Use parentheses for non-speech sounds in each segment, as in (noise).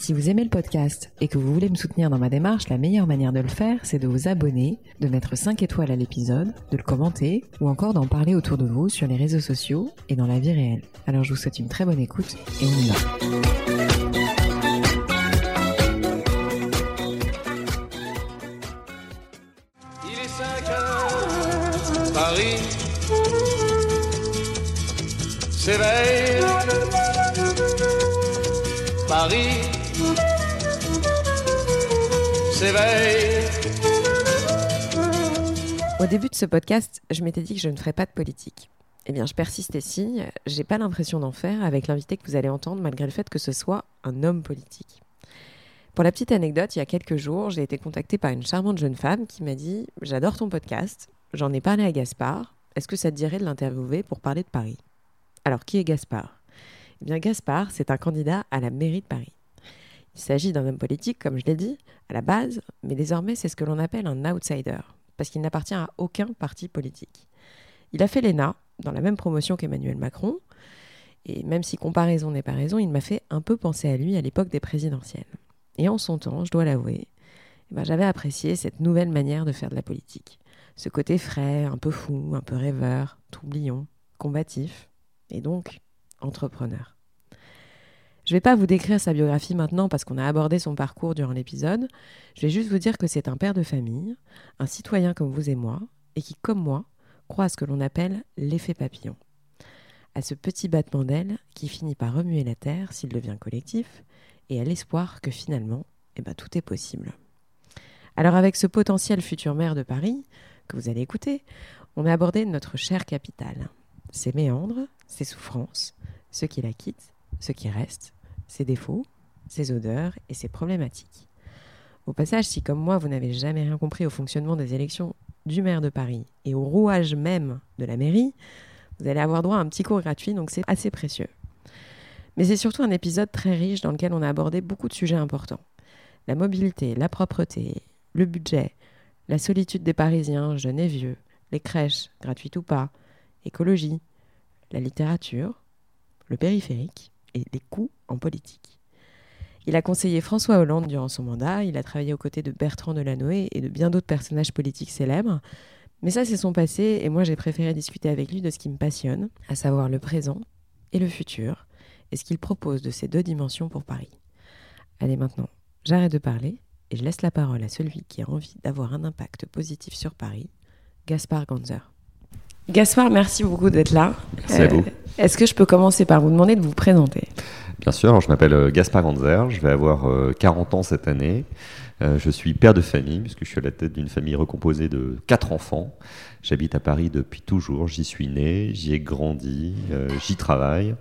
Si vous aimez le podcast et que vous voulez me soutenir dans ma démarche, la meilleure manière de le faire, c'est de vous abonner, de mettre 5 étoiles à l'épisode, de le commenter ou encore d'en parler autour de vous sur les réseaux sociaux et dans la vie réelle. Alors je vous souhaite une très bonne écoute et on y va. Il est 5 heures, Paris s'éveille. Paris Au début de ce podcast, je m'étais dit que je ne ferais pas de politique. Eh bien, je persiste ici, j'ai pas l'impression d'en faire avec l'invité que vous allez entendre malgré le fait que ce soit un homme politique. Pour la petite anecdote, il y a quelques jours, j'ai été contactée par une charmante jeune femme qui m'a dit J'adore ton podcast, j'en ai parlé à Gaspard, est-ce que ça te dirait de l'interviewer pour parler de Paris? Alors, qui est Gaspard? Eh bien, Gaspard, c'est un candidat à la mairie de Paris. Il s'agit d'un homme politique, comme je l'ai dit, à la base, mais désormais, c'est ce que l'on appelle un outsider, parce qu'il n'appartient à aucun parti politique. Il a fait l'ENA, dans la même promotion qu'Emmanuel Macron, et même si comparaison n'est pas raison, il m'a fait un peu penser à lui à l'époque des présidentielles. Et en son temps, je dois l'avouer, eh ben, j'avais apprécié cette nouvelle manière de faire de la politique. Ce côté frais, un peu fou, un peu rêveur, troublion, combatif, et donc entrepreneur. Je ne vais pas vous décrire sa biographie maintenant parce qu'on a abordé son parcours durant l'épisode. Je vais juste vous dire que c'est un père de famille, un citoyen comme vous et moi, et qui, comme moi, croit à ce que l'on appelle l'effet papillon. À ce petit battement d'aile qui finit par remuer la terre s'il devient collectif, et à l'espoir que finalement, eh ben, tout est possible. Alors avec ce potentiel futur maire de Paris, que vous allez écouter, on a abordé notre chère capitale, ses méandres, ses souffrances, ceux qui la quittent, ceux qui restent, ses défauts, ses odeurs et ses problématiques. Au passage, si comme moi vous n'avez jamais rien compris au fonctionnement des élections du maire de Paris et au rouage même de la mairie, vous allez avoir droit à un petit cours gratuit, donc c'est assez précieux. Mais c'est surtout un épisode très riche dans lequel on a abordé beaucoup de sujets importants. La mobilité, la propreté, le budget, la solitude des Parisiens, jeunes et vieux, les crèches, gratuites ou pas, écologie, la littérature, le périphérique et les coûts en politique. Il a conseillé François Hollande durant son mandat, il a travaillé aux côtés de Bertrand Delanoë et de bien d'autres personnages politiques célèbres. Mais ça, c'est son passé, et moi j'ai préféré discuter avec lui de ce qui me passionne, à savoir le présent et le futur, et ce qu'il propose de ces deux dimensions pour Paris. Allez maintenant, j'arrête de parler et je laisse la parole à celui qui a envie d'avoir un impact positif sur Paris, Gaspard Ganzer. Gaspard, merci beaucoup d'être là. Merci à vous. Est-ce que je peux commencer par vous demander de vous présenter? Bien sûr, je m'appelle euh, Gaspard Ganzer, je vais avoir euh, 40 ans cette année. Euh, je suis père de famille, puisque je suis à la tête d'une famille recomposée de quatre enfants. J'habite à Paris depuis toujours, j'y suis né, j'y ai grandi, euh, j'y travaille.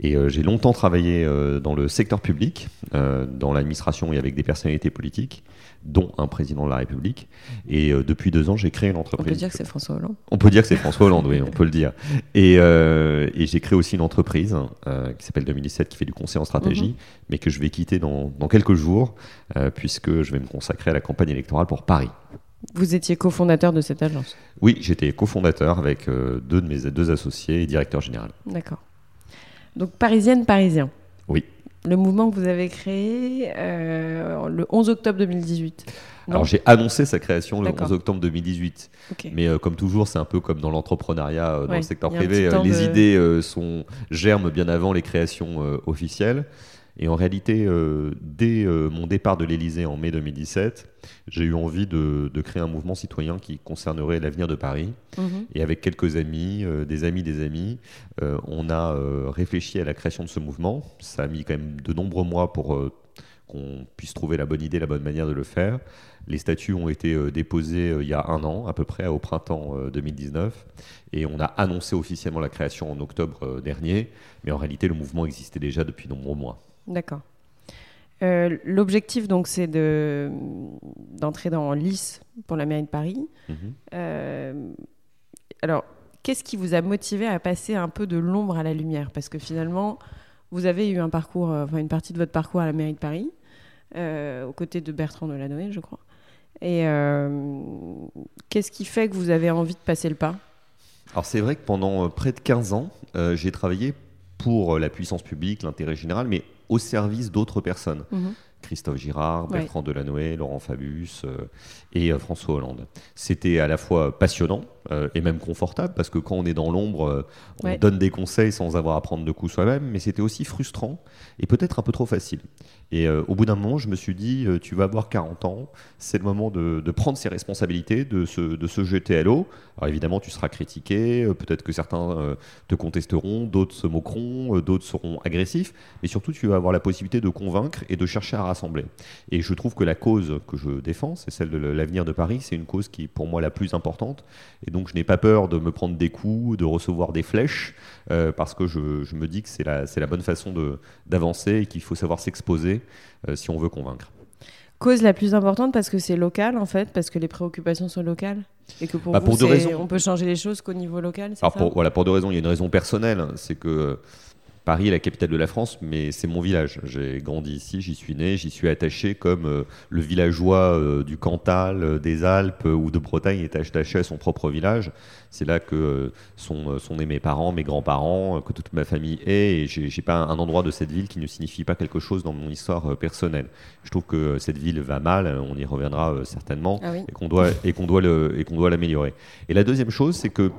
Et euh, j'ai longtemps travaillé euh, dans le secteur public, euh, dans l'administration et avec des personnalités politiques, dont un président de la République. Et depuis deux ans, j'ai créé une On entreprise. peut dire que c'est François Hollande. On peut dire que c'est François Hollande, oui, on peut le dire. Et, et j'ai créé aussi une entreprise qui s'appelle 2017, qui fait du conseil en stratégie, Mhm. mais que je vais quitter dans, dans quelques jours, puisque je vais me consacrer à la campagne électorale pour Paris. Vous étiez cofondateur de cette agence? Oui, j'étais cofondateur avec deux de mes deux associés et directeur général. D'accord. Donc parisienne, parisien. Oui. Le mouvement que vous avez créé euh, le 11 octobre 2018. Non Alors j'ai annoncé sa création le D'accord. 11 octobre 2018, Ok. mais euh, comme toujours, c'est un peu comme dans l'entrepreneuriat, euh, dans Ouais, le secteur privé, les de- idées sont germent bien avant les créations officielles. Et en réalité, euh, dès euh, mon départ de l'Élysée en mai 2017, j'ai eu envie de, de créer un mouvement citoyen qui concernerait l'avenir de Paris. Mhm. Et avec quelques amis, euh, des amis des amis, on a réfléchi à la création de ce mouvement. Ça a mis quand même de nombreux mois pour qu'on puisse trouver la bonne idée, la bonne manière de le faire. Les statuts ont été euh, déposés euh, il y a un an, à peu près au printemps euh, 2019, et on a annoncé officiellement la création en octobre dernier, mais en réalité le mouvement existait déjà depuis de nombreux mois. D'accord. Euh, L'objectif, donc, c'est de- d'entrer dans lice pour la mairie de Paris. Mhm. Euh, alors, qu'est-ce qui vous a motivé à passer un peu de l'ombre à la lumière? Parce que finalement, vous avez eu un parcours, euh, enfin une partie de votre parcours à la mairie de Paris, euh, aux côtés de Bertrand Delanoë, je crois. Et qu'est-ce qui fait que vous avez envie de passer le pas? Alors c'est vrai que pendant près de 15 ans, j'ai travaillé pour la puissance publique, l'intérêt général, mais au service d'autres personnes. Mhm. Christophe Girard, Ouais. Bertrand Delanoë, Laurent Fabius euh, et euh, François Hollande. C'était à la fois passionnant euh, et même confortable parce que quand on est dans l'ombre, on Ouais. donne des conseils sans avoir à prendre de coups soi-même, mais c'était aussi frustrant et peut-être un peu trop facile. Et euh, au bout d'un moment, je me suis dit, euh, tu vas avoir 40 ans, c'est le moment de, prendre ses responsabilités, de se, de se jeter à l'eau. Alors évidemment, tu seras critiqué, euh, peut-être que certains te contesteront, d'autres se moqueront, d'autres seront agressifs, mais surtout, tu vas avoir la possibilité de convaincre et de chercher à rassembler. Et je trouve que la cause que je défends, c'est celle de l'avenir de Paris, c'est une cause qui est pour moi la plus importante. Et donc, je n'ai pas peur de me prendre des coups, de recevoir des flèches, parce que je, je me dis que c'est la, la bonne façon d'avancer et qu'il faut savoir s'exposer euh, si on veut convaincre. Cause la plus importante parce que c'est local en fait, parce que les préoccupations sont locales et que pour Bah, vous, pour deux raisons. on peut changer les choses qu'au niveau local. Alors ça? pour, voilà, pour deux raisons. Il y a une raison personnelle, c'est que Paris est la capitale de la France, mais c'est mon village. J'ai grandi ici, j'y suis né, j'y suis attaché comme euh, le villageois euh, du Cantal, euh, des Alpes ou de Bretagne est attaché à son propre village. C'est là que sont, sont nés mes parents, mes grands-parents, que toute ma famille est. Et j'ai pas un, endroit de cette ville qui ne signifie pas quelque chose dans mon histoire personnelle. Je trouve que cette ville va mal, on y reviendra certainement Ah oui. et qu'on doit et qu'on doit le et qu'on doit l'améliorer. Et la deuxième chose, c'est que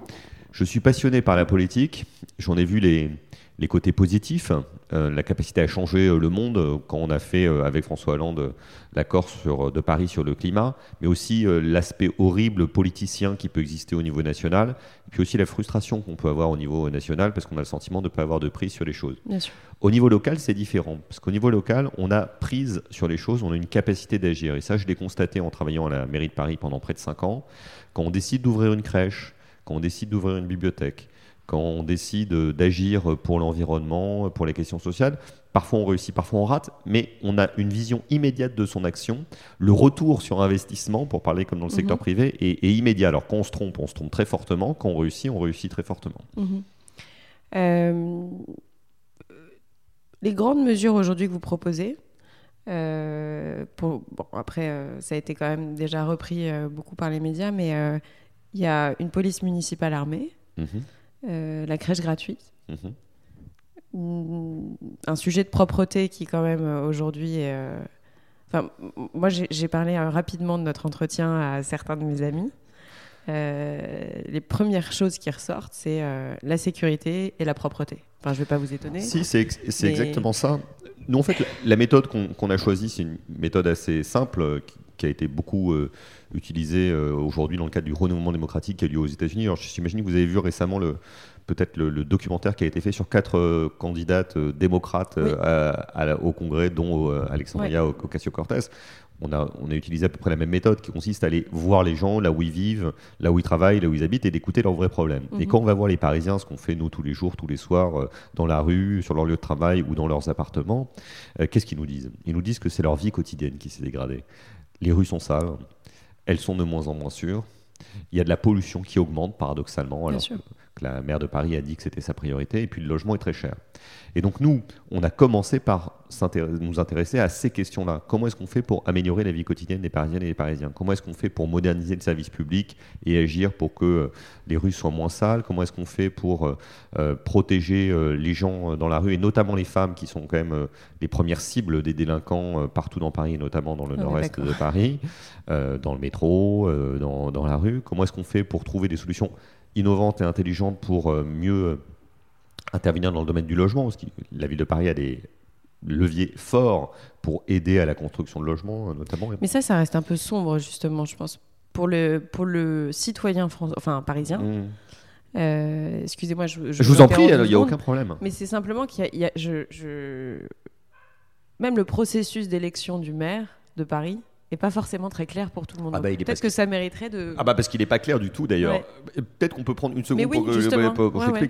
je suis passionné par la politique. J'en ai vu les les côtés positifs, euh, la capacité à changer euh, le monde euh, quand on a fait avec François Hollande l'accord de Paris sur le climat, mais aussi l'aspect horrible politicien qui peut exister au niveau national, et puis aussi la frustration qu'on peut avoir au niveau national parce qu'on a le sentiment de ne pas avoir de prise sur les choses. Bien sûr. Au niveau local, c'est différent. Parce qu'au niveau local, on a prise sur les choses, on a une capacité d'agir. Et ça, je l'ai constaté en travaillant à la mairie de Paris pendant près de 5 ans. Quand on décide d'ouvrir une crèche, quand on décide d'ouvrir une bibliothèque, quand on décide d'agir pour l'environnement, pour les questions sociales, parfois on réussit, parfois on rate, mais on a une vision immédiate de son action. Le retour sur investissement, pour parler comme dans le secteur Mhm. privé, est, est immédiat. Alors quand on se trompe, on se trompe très fortement. Quand on réussit, on réussit très fortement. Mhm. Euh, les grandes mesures aujourd'hui que vous proposez, euh, pour, bon, après, euh, ça a été quand même déjà repris euh, beaucoup par les médias, mais il y a une police municipale armée, Mhm, la crèche gratuite, mhm. Un sujet de propreté qui quand même euh, aujourd'hui euh, Enfin, moi j'ai parlé euh, rapidement de notre entretien à certains de mes amis. Euh, les premières choses qui ressortent, c'est euh, la sécurité et la propreté. Enfin, je vais pas vous étonner. Si, c'est ex- c'est Mais- exactement ça. Nous, en fait, la, la méthode qu'on a choisie, c'est une méthode assez simple euh, qui, qui a été beaucoup euh, utilisée euh, aujourd'hui dans le cadre du renouveau démocratique qui a lieu aux États-Unis. Alors, j'imagine que vous avez vu récemment le peut-être le, le documentaire qui a été fait sur quatre euh, candidates euh, démocrates Oui. à- à la- au Congrès, dont Alexandria Ocasio-Cortez. On a, on a utilisé à peu près la même méthode qui consiste à aller voir les gens là où ils vivent, là où ils travaillent, là où ils habitent et d'écouter leurs vrais problèmes. Et Mhm. quand on va voir les Parisiens, ce qu'on fait nous tous les jours, tous les soirs, euh, dans la rue, sur leur lieu de travail ou dans leurs appartements, euh, qu'est-ce qu'ils nous disent? Ils nous disent que c'est leur vie quotidienne qui s'est dégradée. Les rues sont sales, elles sont de moins en moins sûres. Il y a de la pollution qui augmente paradoxalement, Bien alors la maire de Paris a dit que c'était sa priorité, et puis le logement est très cher. Et donc nous, on a commencé par nous intéresser à ces questions-là. Comment est-ce qu'on fait pour améliorer la vie quotidienne des Parisiennes et des Parisiens? Comment est-ce qu'on fait pour moderniser le service public et agir pour que euh, les rues soient moins sales? Comment est-ce qu'on fait pour euh, euh, protéger euh, les gens dans la rue, et notamment les femmes qui sont quand même euh, les premières cibles des délinquants partout dans Paris, et notamment dans le nord-est de Paris, dans le métro, dans, dans la rue? Comment est-ce qu'on fait pour trouver des solutions innovantes et intelligentes pour euh, mieux euh, intervenir dans le domaine du logement Parce que la ville de Paris a des leviers forts pour aider à la construction de logements, euh, notamment. Mais ça, ça reste un peu sombre justement, je pense, pour le pour le citoyen français, enfin parisien. Mmh. Euh, Excusez-moi, je, Je vous en prie, il n'y a aucun problème. Mais c'est simplement qu'il y a, il y a- je, je- même le processus d'élection du maire de Paris est pas forcément très clair pour tout le monde. Ah bah, Peut-être que ça mériterait de. Ah bah parce qu'il n'est pas clair du tout d'ailleurs. Ouais. Euh, Peut-être qu'on peut prendre une seconde oui, pour que, pour que je Ouais.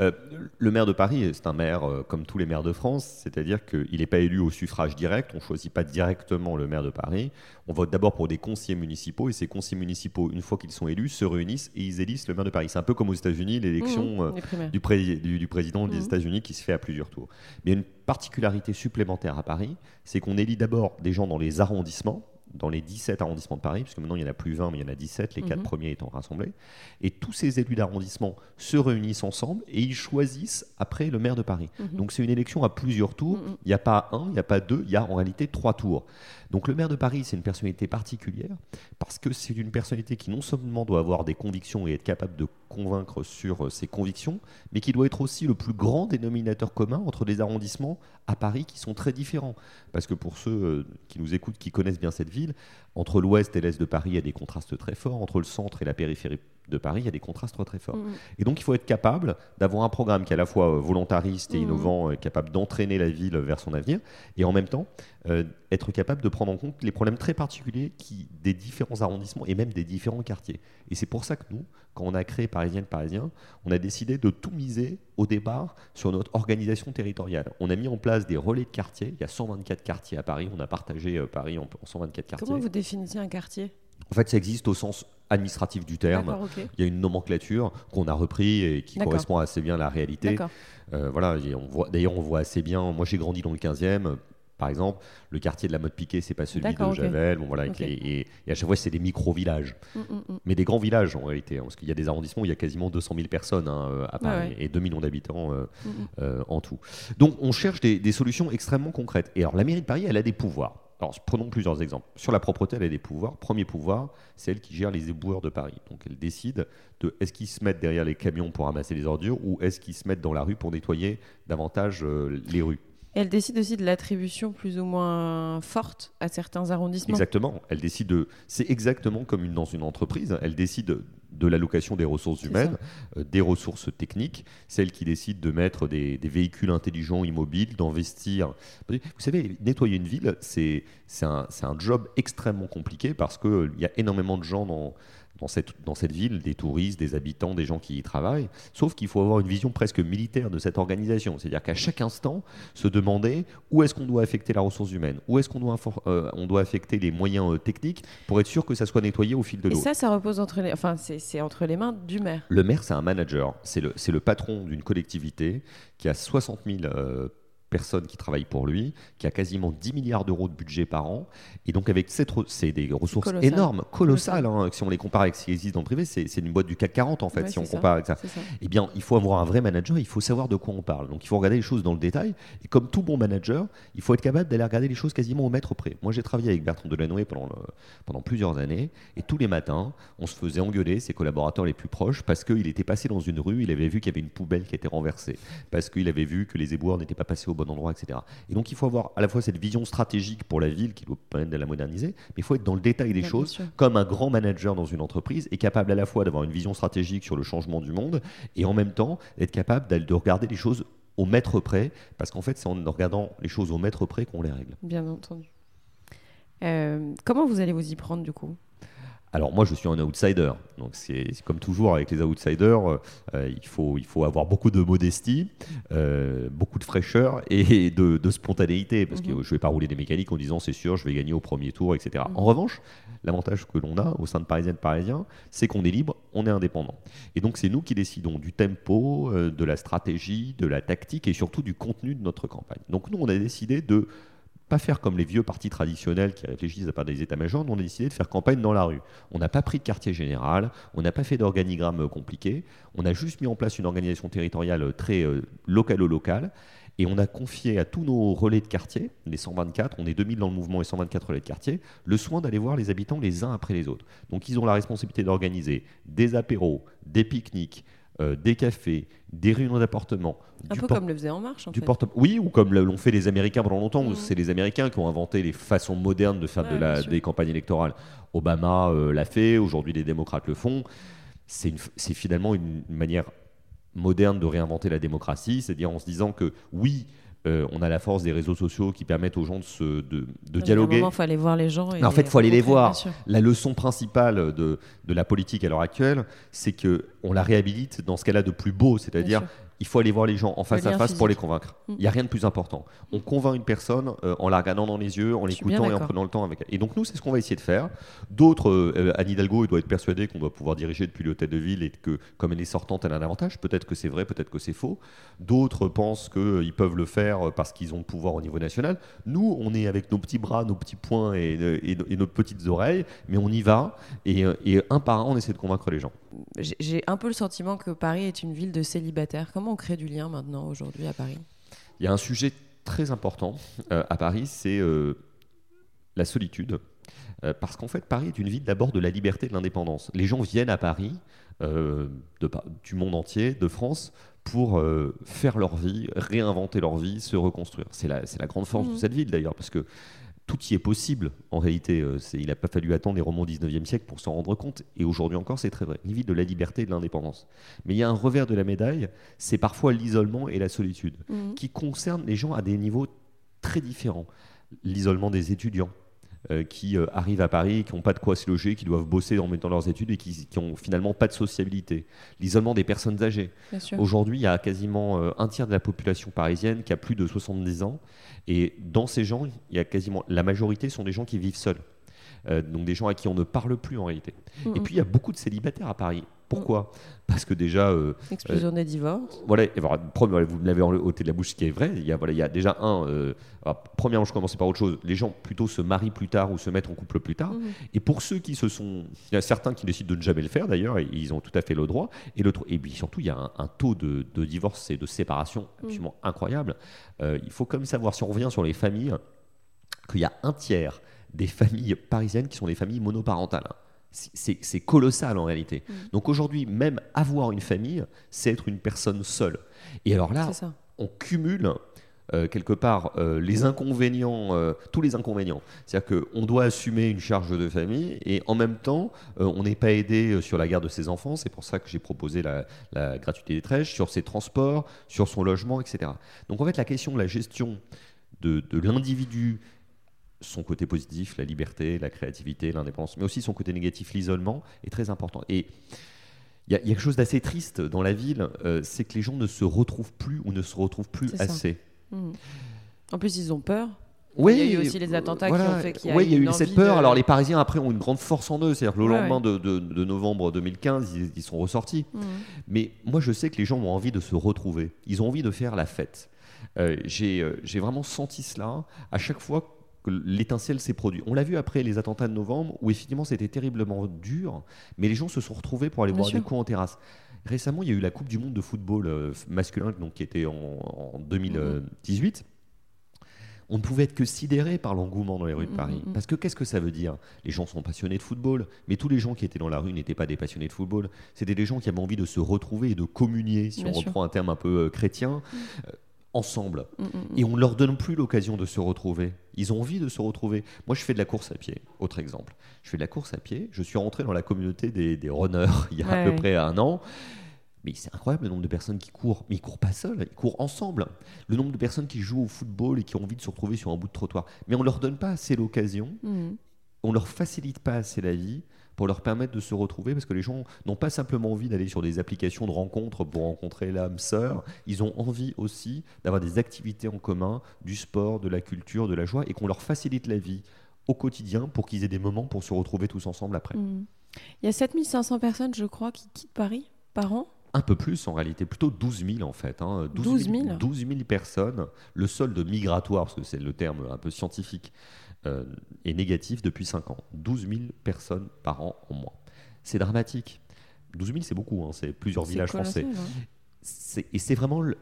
Euh, le maire de Paris, c'est un maire euh, comme tous les maires de France, c'est-à-dire qu'il n'est pas élu au suffrage direct, on ne choisit pas directement le maire de Paris. On vote d'abord pour des conseillers municipaux et ces conseillers municipaux, une fois qu'ils sont élus, se réunissent et ils élisent le maire de Paris. C'est un peu comme aux États-Unis, l'élection Mmh, euh, du, pré- du- du président des Mhm. États-Unis qui se fait à plusieurs tours. Mais une particularité supplémentaire à Paris, c'est qu'on élit d'abord des gens dans les arrondissements, dans les 17 arrondissements de Paris, puisque maintenant il n'y en a plus 20, mais il y en a 17, les quatre Mhm. premiers étant rassemblés. Et tous ces élus d'arrondissement se réunissent ensemble et ils choisissent après le maire de Paris. Mhm. Donc c'est une élection à plusieurs tours. Mhm. Il n'y a pas un, il n'y a pas deux, il y a en réalité trois tours. Donc le maire de Paris, c'est une personnalité particulière parce que c'est une personnalité qui non seulement doit avoir des convictions et être capable de convaincre sur euh, ses convictions, mais qui doit être aussi le plus grand dénominateur commun entre des arrondissements à Paris qui sont très différents. Parce que pour ceux euh, qui nous écoutent, qui connaissent bien cette ville, entre l'ouest et l'est de Paris, il y a des contrastes très forts. Entre le centre et la périphérie de Paris, il y a des contrastes très forts. Mhm. Et donc, il faut être capable d'avoir un programme qui est à la fois euh, volontariste et Mhm. innovant, capable d'entraîner la ville vers son avenir, et en même temps euh, être capable de prendre en compte les problèmes très particuliers qui, des différents arrondissements et même des différents quartiers. Et c'est pour ça que nous, quand on a créé Parisienne Parisien, on a décidé de tout miser au départ sur notre organisation territoriale. On a mis en place des relais de quartier. Il y a 124 quartiers à Paris. On a partagé euh, Paris en 124 quartiers. Comment vous définissez un quartier? En fait, ça existe au sens administratif du terme. Il y a une nomenclature qu'on a repris et qui correspond assez bien à la réalité. Euh, voilà, d'ailleurs, on voit assez bien. Moi, j'ai grandi dans le 15e. euh, Par exemple, le quartier de la mode piquée, c'est pas celui de D'accord, ok. Javel. Bon, voilà, et, et à chaque fois, c'est des micro-villages. Mm, mm, mm. Mais des grands villages, en réalité. hein, parce qu'il y a des arrondissements où il y a quasiment 200 000 personnes hein, euh, à Paris ouais. et 2 millions d'habitants euh, en tout. Donc, on cherche des, des solutions extrêmement concrètes. Et alors, la mairie de Paris, elle a des pouvoirs. Alors, prenons plusieurs exemples. Sur la propreté, elle a des pouvoirs. Premier pouvoir, c'est elle qui gère les éboueurs de Paris. Donc, elle décide de est-ce qu'ils se mettent derrière les camions pour ramasser les ordures ou est-ce qu'ils se mettent dans la rue pour nettoyer davantage euh, les rues. Elle décide aussi de l'attribution plus ou moins forte à certains arrondissements. Exactement. Elle décide de. C'est exactement comme une, dans une entreprise. Elle décide de l'allocation des ressources humaines, euh, des ressources techniques. Celle qui décide de mettre des, des véhicules intelligents immobiles, d'investir. Vous savez, nettoyer une ville, c'est un, c'est un job extrêmement compliqué parce qu'il y a énormément de gens dans. Dans cette, dans cette ville, des touristes, des habitants, des gens qui y travaillent. Sauf qu'il faut avoir une vision presque militaire de cette organisation. C'est-à-dire qu'à chaque instant, se demander où est-ce qu'on doit affecter la ressource humaine, où est-ce qu'on doit, euh, on doit affecter les moyens euh, techniques pour être sûr que ça soit nettoyé au fil de Et l'eau. ça, ça repose entre les, enfin, c'est entre les mains du maire. Le maire, c'est un manager, c'est le, le patron d'une collectivité qui a 60 000 euh, personnes qui travaillent pour lui, qui a quasiment 10 milliards d'euros de budget par an. Et donc, avec cette, c'est des ressources colossal. énormes, colossales. hein. si on les compare avec ce qui existe dans le privé, c'est, c'est une boîte du CAC 40 en fait, Ouais, si on ça. compare avec ça. Eh bien, il faut avoir un vrai manager, il faut savoir de quoi on parle. Donc, il faut regarder les choses dans le détail. Et comme tout bon manager, il faut être capable d'aller regarder les choses quasiment au mètre près. Moi, j'ai travaillé avec Bertrand Delanoë pendant, le- pendant plusieurs années. Et tous les matins, on se faisait engueuler, ses collaborateurs les plus proches, parce qu'il était passé dans une rue, il avait vu qu'il y avait une poubelle qui était renversée, parce qu'il avait vu que les éboueurs n'étaient pas passés au bon endroit, etc. Et donc, il faut avoir à la fois cette vision stratégique pour la ville qui doit permettre de la moderniser, mais il faut être dans le détail des Bien choses comme un grand manager dans une entreprise est capable à la fois d'avoir une vision stratégique sur le changement du monde et en même temps être capable de regarder les choses au mètre près, parce qu'en fait, c'est en regardant les choses au mètre près qu'on les règle. Bien entendu. Euh, comment vous allez vous y prendre du coup? Alors moi, je suis un outsider, donc c'est comme toujours avec les outsiders, euh, il, faut, il faut avoir beaucoup de modestie, euh, beaucoup de fraîcheur et de, de spontanéité, parce que Mhm. je ne vais pas rouler des mécaniques en disant c'est sûr, je vais gagner au premier tour, etc. Mhm. En revanche, l'avantage que l'on a au sein de Parisienne Parisien, c'est qu'on est libre, on est indépendant. Et donc c'est nous qui décidons du tempo, euh, de la stratégie, de la tactique et surtout du contenu de notre campagne. Donc nous, on a décidé de pas faire comme les vieux partis traditionnels qui réfléchissent à part des états-majors, on a décidé de faire campagne dans la rue. On n'a pas pris de quartier général, on n'a pas fait d'organigramme euh, compliqué, on a juste mis en place une organisation territoriale euh, très euh, localo-locale, et on a confié à tous nos relais de quartier, les 124, on est 2000 dans le mouvement et 124 relais de quartier, le soin d'aller voir les habitants les uns après les autres. Donc ils ont la responsabilité d'organiser des apéros, des pique-niques, euh, des cafés, des réunions d'appartements, Un peu comme le faisait En Marche en du fait. Oui, ou comme l'ont fait les Américains pendant longtemps, où Mhm. c'est les Américains qui ont inventé les façons modernes de faire Ouais, de la- des campagnes électorales. Obama euh, l'a fait, aujourd'hui les démocrates le font. C'est finalement une manière moderne de réinventer la démocratie, c'est-à-dire en se disant que oui, euh, on a la force des réseaux sociaux qui permettent aux gens de, se, de, dialoguer. il faut aller voir les gens. et en fait, il faut aller les voir. La leçon principale de, de la politique à l'heure actuelle, c'est que on la réhabilite dans ce qu'elle a de plus beau, c'est-à-dire. Il faut aller voir les gens en face à face pour les convaincre. Mm. Il n'y a rien de plus important. On convainc une personne euh, en la regardant dans les yeux, en l'écoutant et en prenant le temps avec elle. Et donc nous, c'est ce qu'on va essayer de faire. D'autres, euh, euh, Anne Hidalgo, il doit être persuadé qu'on doit pouvoir diriger depuis l'hôtel de ville et que comme elle est sortante, elle a un avantage. Peut-être que c'est vrai, peut-être que c'est faux. D'autres pensent qu'ils peuvent le faire parce qu'ils ont le pouvoir au niveau national. Nous, on est avec nos petits bras, nos petits poings et, et- et nos petites oreilles, mais on y va et, et un par un, on essaie de convaincre les gens. J'ai- un peu le sentiment que Paris est une ville de célibataires. Comment on crée du lien maintenant, aujourd'hui, à Paris? Il y a un sujet très important euh, à Paris, c'est euh, la solitude. Euh, parce qu'en fait, Paris est une ville d'abord de la liberté et de l'indépendance. Les gens viennent à Paris, de du monde entier, de France, pour euh, faire leur vie, réinventer leur vie, se reconstruire. C'est la, grande force de cette ville d'ailleurs, parce que tout y est possible en réalité. Euh, il n'a pas fallu attendre les romans du 19e siècle pour s'en rendre compte. Et aujourd'hui encore, c'est très vrai. Une ville de la liberté et de l'indépendance. Mais il y a un revers de la médaille, c'est parfois l'isolement et la solitude qui concerne les gens à des niveaux très différents. L'isolement des étudiants euh, qui euh, arrivent à Paris, qui n'ont pas de quoi se loger, qui doivent bosser en mettant leurs études et qui, qui ont finalement pas de sociabilité. L'isolement des personnes âgées. Aujourd'hui, il y a quasiment euh, un tiers de la population parisienne qui a plus de 70 ans. Et dans ces gens, il y a quasiment la majorité sont des gens qui vivent seuls. Donc des gens à qui on ne parle plus en réalité. Et Mhm. puis il y a beaucoup de célibataires à Paris. Pourquoi? Parce que déjà, euh, Explosion des divorces. voilà, et vous me l'avez ôté de la bouche, ce qui est vrai. Il y a, voilà, il y a déjà un. euh, alors, premièrement, je commençais par autre chose. Les gens plutôt se marient plus tard ou se mettent en couple plus tard. Mhm. Et pour ceux qui se sont. Il y a certains qui décident de ne jamais le faire d'ailleurs, et ils ont tout à fait le droit. Et, le, et puis surtout, il y a un, un taux de, de divorce et de séparation absolument incroyable. Euh, il faut quand même savoir, si on revient sur les familles, qu'il y a un tiers des familles parisiennes qui sont des familles monoparentales. C'est- colossal en réalité. Donc aujourd'hui, même avoir une famille, c'est être une personne seule. Et alors là, on cumule euh, quelque part euh, les inconvénients, euh, tous les inconvénients. C'est-à-dire qu'on doit assumer une charge de famille et en même temps, on n'est pas aidé sur la garde de ses enfants. C'est pour ça que j'ai proposé la, la gratuité des crèches, sur ses transports, sur son logement, etc. Donc en fait, la question de la gestion de, de l'individu, son côté positif, la liberté, la créativité, l'indépendance, mais aussi son côté négatif, l'isolement, est très important. Et il y, a- il y a quelque chose d'assez triste dans la ville, euh, c'est que les gens ne se retrouvent plus ou ne se retrouvent plus assez. Mhm. En plus, ils ont peur. Oui, Il y a eu aussi les attentats qui ont fait qu'il y a oui, il y a eu eu cette peur. de- Alors les Parisiens après ont une grande force en eux, c'est-à-dire que le Ouais, lendemain de, de- de novembre 2015, ils, ils sont ressortis. Mhm. Mais moi, je sais que les gens ont envie de se retrouver. Ils ont envie de faire la fête. Euh, euh, j'ai vraiment senti cela à chaque fois que l'étincelle s'est produite. On l'a vu après les attentats de novembre, où effectivement c'était terriblement dur, mais les gens se sont retrouvés pour aller Bien boire sûr. des coups en terrasse. Récemment, il y a eu la Coupe du Monde de football euh, masculin, donc, qui était en, en 2018. On ne pouvait être que sidéré par l'engouement dans les rues de Mhm, Paris. Parce que qu'est-ce que ça veut dire? Les gens sont passionnés de football, mais tous les gens qui étaient dans la rue n'étaient pas des passionnés de football. C'était des gens qui avaient envie de se retrouver et de communier, si Bien on sûr. reprend un terme un peu euh, chrétien, euh, ensemble. Mhm, mhm. Et on ne leur donne plus l'occasion de se retrouver. Ils ont envie de se retrouver. Moi, je fais de la course à pied, autre exemple. Je fais de la course à pied. Je suis rentré dans la communauté des, des runners (laughs) il y a à peu près un an. Mais c'est incroyable le nombre de personnes qui courent. Mais ils courent pas seuls, ils courent ensemble. Le nombre de personnes qui jouent au football et qui ont envie de se retrouver sur un bout de trottoir. Mais on leur donne pas assez l'occasion Mhm. on leur facilite pas assez la vie pour leur permettre de se retrouver parce que les gens n'ont pas simplement envie d'aller sur des applications de rencontres pour rencontrer l'âme sœur, ils ont envie aussi d'avoir des activités en commun, du sport, de la culture, de la joie et qu'on leur facilite la vie au quotidien pour qu'ils aient des moments pour se retrouver tous ensemble après. Mhm. Il y a 7500 personnes, je crois, qui quittent Paris par an. Un peu plus en réalité, plutôt 12 000 en fait. hein. 12 000? 12 000 personnes. Le solde migratoire, parce que c'est le terme un peu scientifique, euh, est négatif depuis 5 ans. 12 000 personnes par an en moins. C'est dramatique. 12 000 c'est beaucoup, hein, c'est plusieurs villages français. hein. Et c'est vraiment le,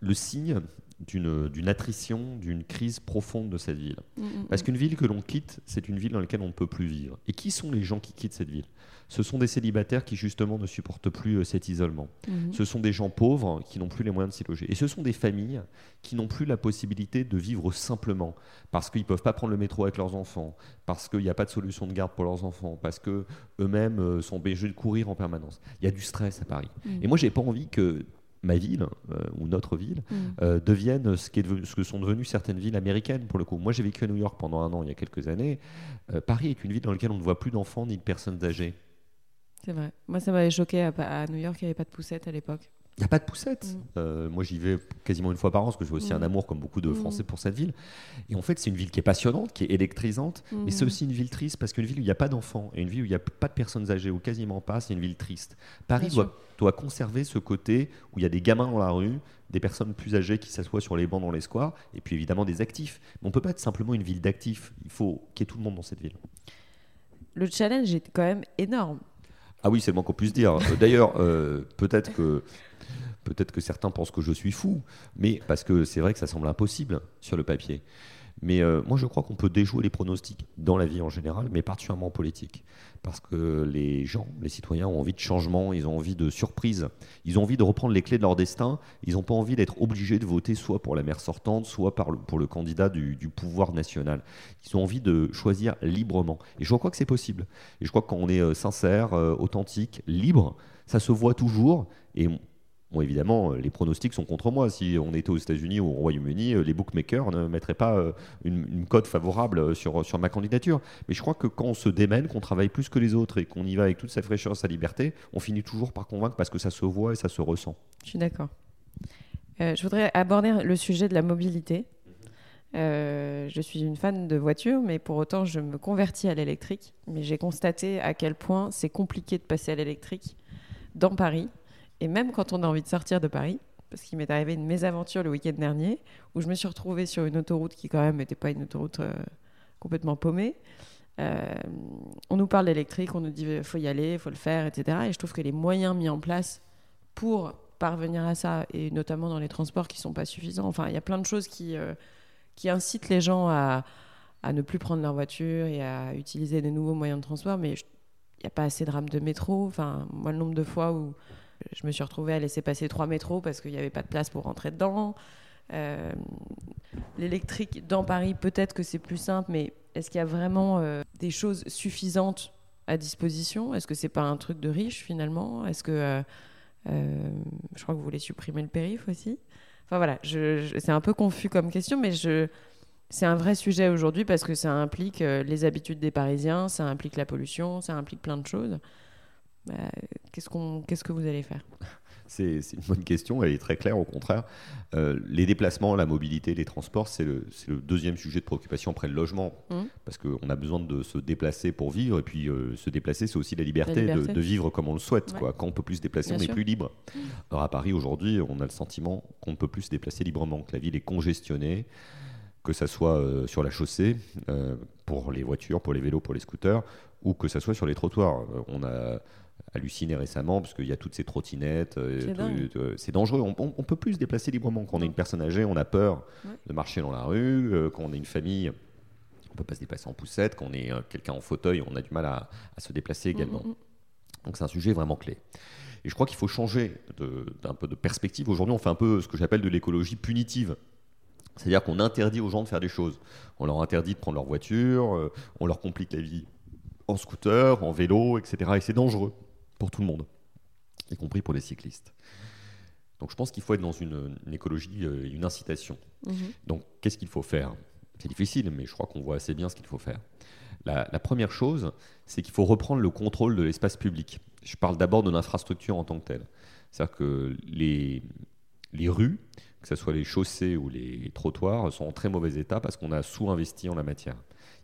le signe d'une attrition, d'une crise profonde de cette ville. Mhm, Parce qu'une ville que l'on quitte, c'est une ville dans laquelle on ne peut plus vivre. Et qui sont les gens qui quittent cette ville? Ce sont des célibataires qui justement ne supportent plus euh, cet isolement. mhm. Ce sont des gens pauvres qui n'ont plus les moyens de s'y loger. Et ce sont des familles qui n'ont plus la possibilité de vivre simplement parce qu'ils ne peuvent pas prendre le métro avec leurs enfants, parce qu'il n'y a pas de solution de garde pour leurs enfants, parce que eux-mêmes euh, sont obligés de courir en permanence. Il y a du stress à Paris. Et moi, j'ai pas envie que ma ville euh, ou notre ville Mm. euh, devienne ce, qui est devenu- ce que sont devenues certaines villes américaines pour le coup. Moi j'ai vécu à New York pendant un an il y a quelques années. Euh, Paris est une ville dans laquelle on ne voit plus d'enfants ni de personnes âgées. C'est vrai. Moi, ça m'avait choqué. À, à New York, il n'y avait pas de poussette à l'époque. Il n'y a pas de poussette. Mm. Euh, moi, j'y vais quasiment une fois par an parce que j'ai aussi Mm. un amour, comme beaucoup de Mm. Français, pour cette ville. Et en fait, c'est une ville qui est passionnante, qui est électrisante, mais c'est aussi une ville triste parce qu'une ville où il n'y a pas d'enfants et une ville où il n'y a pas de personnes âgées ou quasiment pas, c'est une ville triste. Paris doit, doit conserver ce côté où il y a des gamins dans la rue, des personnes plus âgées qui s'assoient sur les bancs dans les squares, et puis évidemment des actifs. Mais on ne peut pas être simplement une ville d'actifs. Il faut qu'il y ait tout le monde dans cette ville. Le challenge est quand même énorme. Ah oui, c'est le moins qu'on puisse dire. Euh, D'ailleurs, euh, peut-être que peut-être que certains pensent que je suis fou, mais parce que c'est vrai que ça semble impossible sur le papier. Mais euh, moi, je crois qu'on peut déjouer les pronostics dans la vie en général, mais particulièrement en politique. Parce que les gens, les citoyens ont envie de changement, ils ont envie de surprise, ils ont envie de reprendre les clés de leur destin, ils n'ont pas envie d'être obligés de voter soit pour la maire sortante, soit pour le candidat du, du pouvoir national. Ils ont envie de choisir librement. Et je crois que c'est possible. Et je crois que quand on est euh, sincère, euh, authentique, libre, ça se voit toujours. Et Bon, évidemment, euh, les pronostics sont contre moi. Si on était aux États-Unis ou au Royaume-Uni, euh, les bookmakers ne mettraient pas euh, une, une cote favorable sur, sur ma candidature. Mais je crois que quand on se démène, qu'on travaille plus que les autres et qu'on y va avec toute sa fraîcheur, sa liberté, on finit toujours par convaincre parce que ça se voit et ça se ressent. Je suis d'accord. Euh, je voudrais aborder le sujet de la mobilité. Euh, je suis une fan de voitures, mais pour autant, je me convertis à l'électrique. Mais j'ai constaté à quel point c'est compliqué de passer à l'électrique dans Paris. Et même quand on a envie de sortir de Paris, parce qu'il m'est arrivé une mésaventure le week-end dernier, où je me suis retrouvée sur une autoroute qui, quand même, n'était pas une autoroute euh, complètement paumée. Euh, on nous parle d'électrique, on nous dit il faut y aller, faut le faire, etc. Et je trouve que les moyens mis en place pour parvenir à ça, et notamment dans les transports qui sont pas suffisants. Enfin, il y a plein de choses qui, euh, incitent les gens à, ne plus prendre leur voiture et à utiliser des nouveaux moyens de transport, mais il n'y a pas assez de rames de métro. Enfin, moi, le nombre de fois où je me suis retrouvée à laisser passer trois métros parce qu'il n'y avait pas de place pour rentrer dedans. Euh, L'électrique dans Paris, peut-être que c'est plus simple, mais est-ce qu'il y a vraiment euh, des choses suffisantes à disposition? Est-ce que c'est pas un truc de riche finalement? Est-ce que euh, je crois que vous voulez supprimer le périph aussi? Enfin voilà, c'est un peu confus comme question, mais c'est un vrai sujet aujourd'hui parce que ça implique les habitudes des Parisiens, ça implique la pollution, ça implique plein de choses. Euh, qu'est-ce, qu'on, qu'est-ce que vous allez faire? C'est c'est une bonne question, elle est très claire au contraire. Euh, les déplacements, la mobilité, les transports, c'est le, c'est le deuxième sujet de préoccupation après le logement. Mhm. Parce qu'on a besoin de se déplacer pour vivre, et puis euh, se déplacer, c'est aussi la liberté, La liberté. De, de vivre comme on le souhaite. Ouais. Quoi. Quand on peut plus se déplacer, Bien on est sûr. plus libre. Alors à Paris, aujourd'hui, on a le sentiment qu'on ne peut plus se déplacer librement, que la ville est congestionnée, que ça soit euh, sur la chaussée, pour les voitures, pour les vélos, pour les scooters, ou que ça soit sur les trottoirs. On a halluciné récemment parce qu'il y a toutes ces trottinettes. euh, C'est euh, c'est dangereux. On, on, on peut plus se déplacer librement. Quand on est une personne âgée, on a peur Ouais. de marcher dans la rue. Euh, quand on est une famille, on peut pas se déplacer en poussette. Quand on est quelqu'un en fauteuil, on a du mal à, à se déplacer également. Mm, mm, mm. Donc c'est un sujet vraiment clé. Et je crois qu'il faut changer d'un peu de perspective. Aujourd'hui, on fait un peu ce que j'appelle de l'écologie punitive. C'est-à-dire qu'on interdit aux gens de faire des choses. On leur interdit de prendre leur voiture, on leur complique la vie en scooter, en vélo, etc. Et c'est dangereux pour tout le monde, y compris pour les cyclistes. Donc je pense qu'il faut être dans une, une écologie, euh, une incitation. Mhm. Donc, qu'est-ce qu'il faut faire? C'est difficile, mais je crois qu'on voit assez bien ce qu'il faut faire. La, la première chose, c'est qu'il faut reprendre le contrôle de l'espace public. Je parle d'abord de l'infrastructure en tant que telle. C'est-à-dire que les, les rues, que ce soit les chaussées ou les trottoirs, sont en très mauvais état parce qu'on a sous-investi en la matière.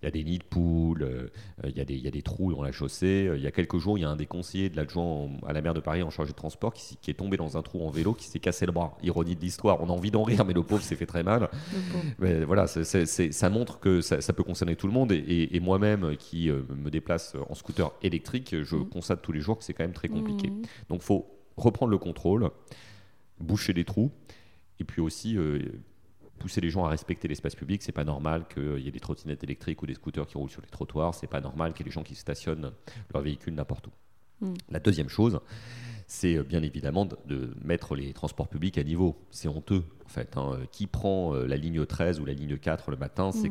Il y a des nids de poules, euh, il, y a des, il y a des trous dans la chaussée. Euh, Il y a quelques jours, il y a un des conseillers de l'adjoint à la maire de Paris en charge de transport qui, est tombé dans un trou en vélo, qui s'est cassé le bras. Ironie de l'histoire, on a envie d'en rire, mais le pauvre s'est fait très mal. Mais voilà, ça montre que ça, ça peut concerner tout le monde. Et, et- et moi-même, qui euh, me déplace en scooter électrique, je Mhm. constate tous les jours que c'est quand même très compliqué. Mhm. Donc, faut reprendre le contrôle, boucher les trous, et puis aussi euh, pousser les gens à respecter l'espace public. C'est pas normal qu'il y ait des trottinettes électriques ou des scooters qui roulent sur les trottoirs. C'est pas normal qu'il y ait des gens qui stationnent leur véhicule n'importe où. Mhm. La deuxième chose, c'est euh, bien évidemment de, mettre les transports publics à niveau. C'est honteux, en fait. hein. Qui prend euh, la ligne 13 ou la ligne 4 le matin, c'est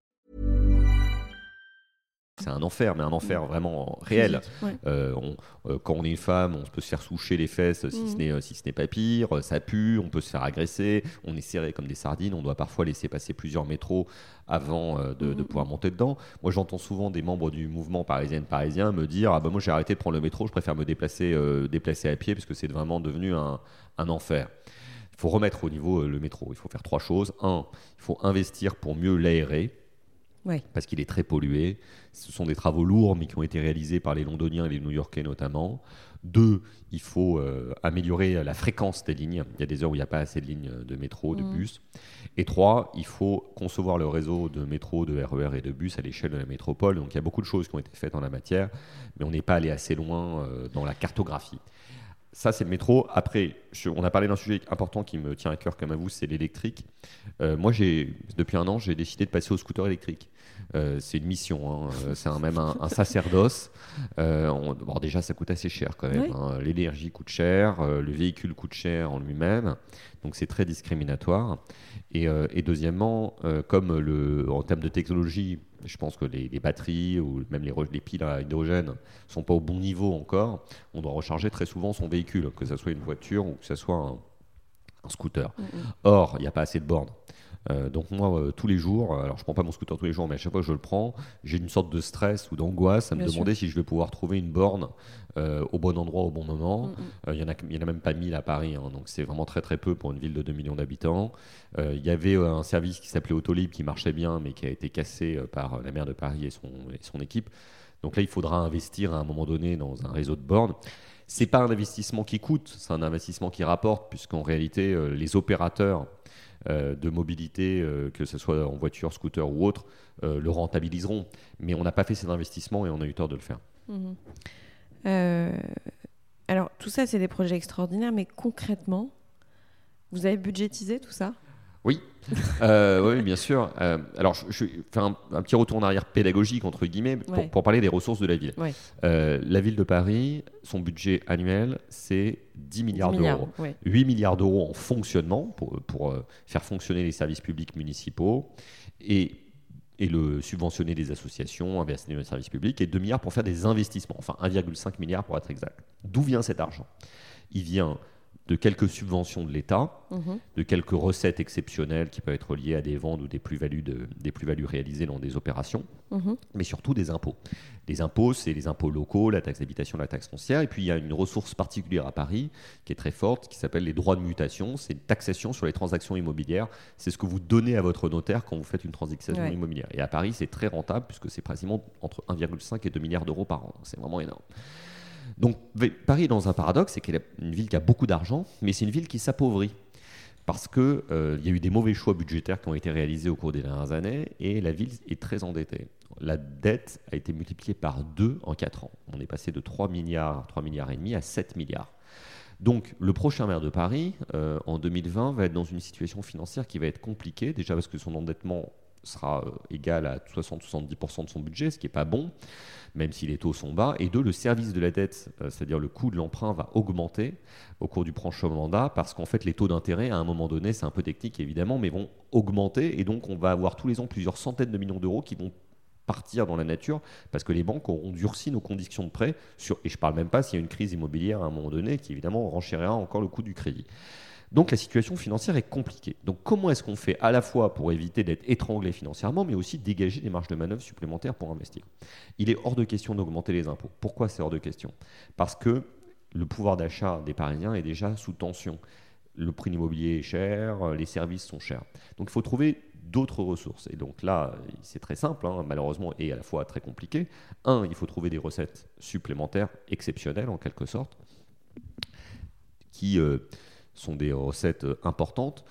C'est un enfer, mais un enfer vraiment réel. Ouais. Euh, on- euh, quand on est une femme, on peut se faire soucher les fesses si ce n'est si ce n'est pas pire, euh, ça pue, on peut se faire agresser, on est serré comme des sardines, on doit parfois laisser passer plusieurs métros avant euh, de, de pouvoir monter dedans. Moi, j'entends souvent des membres du mouvement parisienne parisien me dire ah bah moi j'ai arrêté de prendre le métro, je préfère me déplacer euh, déplacer à pied parce que c'est vraiment devenu un, un enfer. Il faut remettre au niveau euh, le métro. Il faut faire trois choses. Un, il faut investir pour mieux l'aérer Ouais. parce qu'il est très pollué. Ce sont des travaux lourds, mais qui ont été réalisés par les Londoniens et les New-Yorkais notamment. Deux, il faut euh, améliorer la fréquence des lignes. Il y a des heures où il n'y a pas assez de lignes de métro, de bus. Et trois, il faut concevoir le réseau de métro, de RER et de bus à l'échelle de la métropole. Donc il y a beaucoup de choses qui ont été faites en la matière, mais on n'est pas allé assez loin euh, dans la cartographie. Ça, c'est le métro. Après, je- on a parlé d'un sujet important qui me tient à cœur comme à vous, c'est l'électrique. Euh, moi, j'ai, depuis un an, j'ai décidé de passer au scooter électrique. Euh, c'est une mission, hein. Euh, c'est un- même un, un sacerdoce. Euh, on- bon, déjà, ça coûte assez cher quand même. Oui. hein. L'énergie coûte cher, le véhicule coûte cher en lui-même, donc c'est très discriminatoire. Et, euh, et deuxièmement, euh, comme le, en termes de technologie, je pense que les, les batteries ou même les, piles à hydrogène sont pas au bon niveau encore, on doit recharger très souvent son véhicule, que ce soit une voiture ou que ce soit un, un scooter. Or, il n'y a pas assez de bornes. Euh, donc moi, euh, tous les jours, euh, alors je prends pas mon scooter tous les jours, mais à chaque fois que je le prends, j'ai une sorte de stress ou d'angoisse à me Bien demander si je vais pouvoir trouver une borne euh, au bon endroit au bon moment. Il en a, il y en a même pas 1000 à Paris, hein, donc c'est vraiment très très peu pour une ville de 2 millions d'habitants. Il y avait un service qui s'appelait Autolib qui marchait bien, mais qui a été cassé par la maire de Paris et son, et son équipe. Donc là, il faudra investir à un moment donné dans un réseau de bornes. C'est pas un investissement qui coûte, c'est un investissement qui rapporte, puisqu'en réalité, les opérateurs de mobilité, euh, que ce soit en voiture, scooter ou autre, euh, le rentabiliseront. Mais on n'a pas fait cet investissement et on a eu tort de le faire. Euh, alors, tout ça, c'est des projets extraordinaires, mais concrètement, vous avez budgétisé tout ça? Oui, Euh, oui, bien sûr. Euh, alors, je, vais faire un, un petit retour en arrière pédagogique, entre guillemets, pour, Ouais. pour parler des ressources de la ville. Ouais. Euh, la ville de Paris, son budget annuel, c'est 10 milliards 10 milliards, d'euros. ouais. 8 milliards d'euros en fonctionnement pour, pour faire fonctionner les services publics municipaux et, et le subventionner les associations, investir dans les services publics, et 2 milliards pour faire des investissements, enfin 1,5 milliard pour être exact. D'où vient cet argent? Il vient de quelques subventions de l'État, Mhm. de quelques recettes exceptionnelles qui peuvent être liées à des ventes ou des plus-values de- des plus-values réalisées dans des opérations, Mhm. mais surtout des impôts. Les impôts, c'est les impôts locaux, la taxe d'habitation, la taxe foncière, et puis il y a une ressource particulière à Paris qui est très forte, qui s'appelle les droits de mutation. C'est une taxation sur les transactions immobilières. C'est ce que vous donnez à votre notaire quand vous faites une transaction Ouais. immobilière. Et à Paris, c'est très rentable puisque c'est pratiquement entre 1,5 et 2 milliards d'euros par an. C'est vraiment énorme. Donc Paris est dans un paradoxe, c'est qu'elle est une ville qui a beaucoup d'argent, mais c'est une ville qui s'appauvrit. Parce qu'il y a eu des mauvais choix budgétaires qui ont été réalisés au cours des dernières années et la ville est très endettée. La dette a été multipliée par deux en quatre ans. On est passé de 3 milliards, 3 milliards et demi à 7 milliards. Donc le prochain maire de Paris, euh, en 2020, va être dans une situation financière qui va être compliquée, déjà parce que son endettement sera euh, égal à 60-70% de son budget, ce qui n'est pas bon, même si les taux sont bas. Et deux, le service de la dette, euh, c'est-à-dire le coût de l'emprunt, va augmenter au cours du prochain mandat, parce qu'en fait les taux d'intérêt, à un moment donné, c'est un peu technique évidemment, mais vont augmenter, et donc on va avoir tous les ans plusieurs centaines de millions d'euros qui vont partir dans la nature parce que les banques auront durci nos conditions de prêt sur, et je parle même pas s'il y a une crise immobilière à un moment donné qui évidemment renchérira encore le coût du crédit. Donc la situation financière est compliquée. Donc comment est-ce qu'on fait à la fois pour éviter d'être étranglé financièrement, mais aussi dégager des marges de manœuvre supplémentaires pour investir? Il est hors de question d'augmenter les impôts. Pourquoi c'est hors de question? Parce que le pouvoir d'achat des Parisiens est déjà sous tension. Le prix de l'immobilier est cher, les services sont chers. Donc il faut trouver d'autres ressources. Et donc là, c'est très simple, hein, malheureusement, et à la fois très compliqué. Un, il faut trouver des recettes supplémentaires, exceptionnelles en quelque sorte, qui euh, sont des recettes euh, importantes.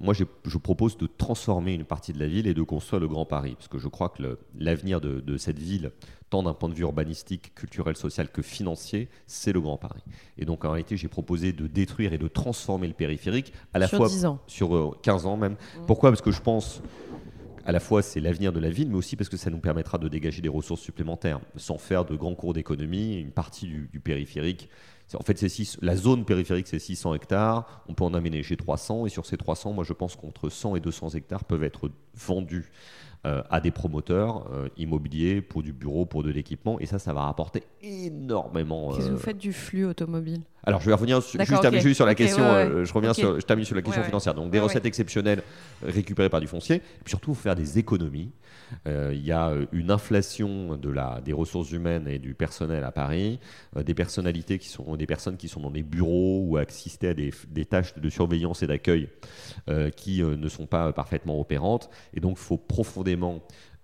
moi, je propose de transformer une partie de la ville et de construire le Grand Paris. Parce que je crois que l'avenir de, de cette ville, tant d'un point de vue urbanistique, culturel, social que financier, c'est le Grand Paris. Et donc, en réalité, j'ai proposé de détruire et de transformer le périphérique à la Sur fois 10 ans. sur euh, 15 ans même. Pourquoi? Parce que je pense à la fois c'est l'avenir de la ville, mais aussi parce que ça nous permettra de dégager des ressources supplémentaires, sans faire de grands cours d'économie. Une partie du, périphérique, en fait, six- la zone périphérique, c'est 600 hectares. On peut en aménager 300, et sur ces 300, moi, je pense qu'entre 100 et 200 hectares peuvent être vendus euh, à des promoteurs euh, immobiliers pour du bureau, pour de l'équipement, et ça, ça va rapporter énormément. Qu'est-ce que euh, vous faites du flux automobile alors, je vais revenir sur, juste, sur la question. ouais, ouais. je reviens sur, je termine sur la question financière. Donc, des recettes exceptionnelles récupérées par du foncier, et puis surtout faire des économies. Il y a une inflation de la, des ressources humaines et du personnel à Paris, des personnalités qui sont des personnes qui sont dans des bureaux ou assistent à des, des tâches de surveillance et d'accueil qui ne sont pas parfaitement opérantes. Et donc, il faut profondément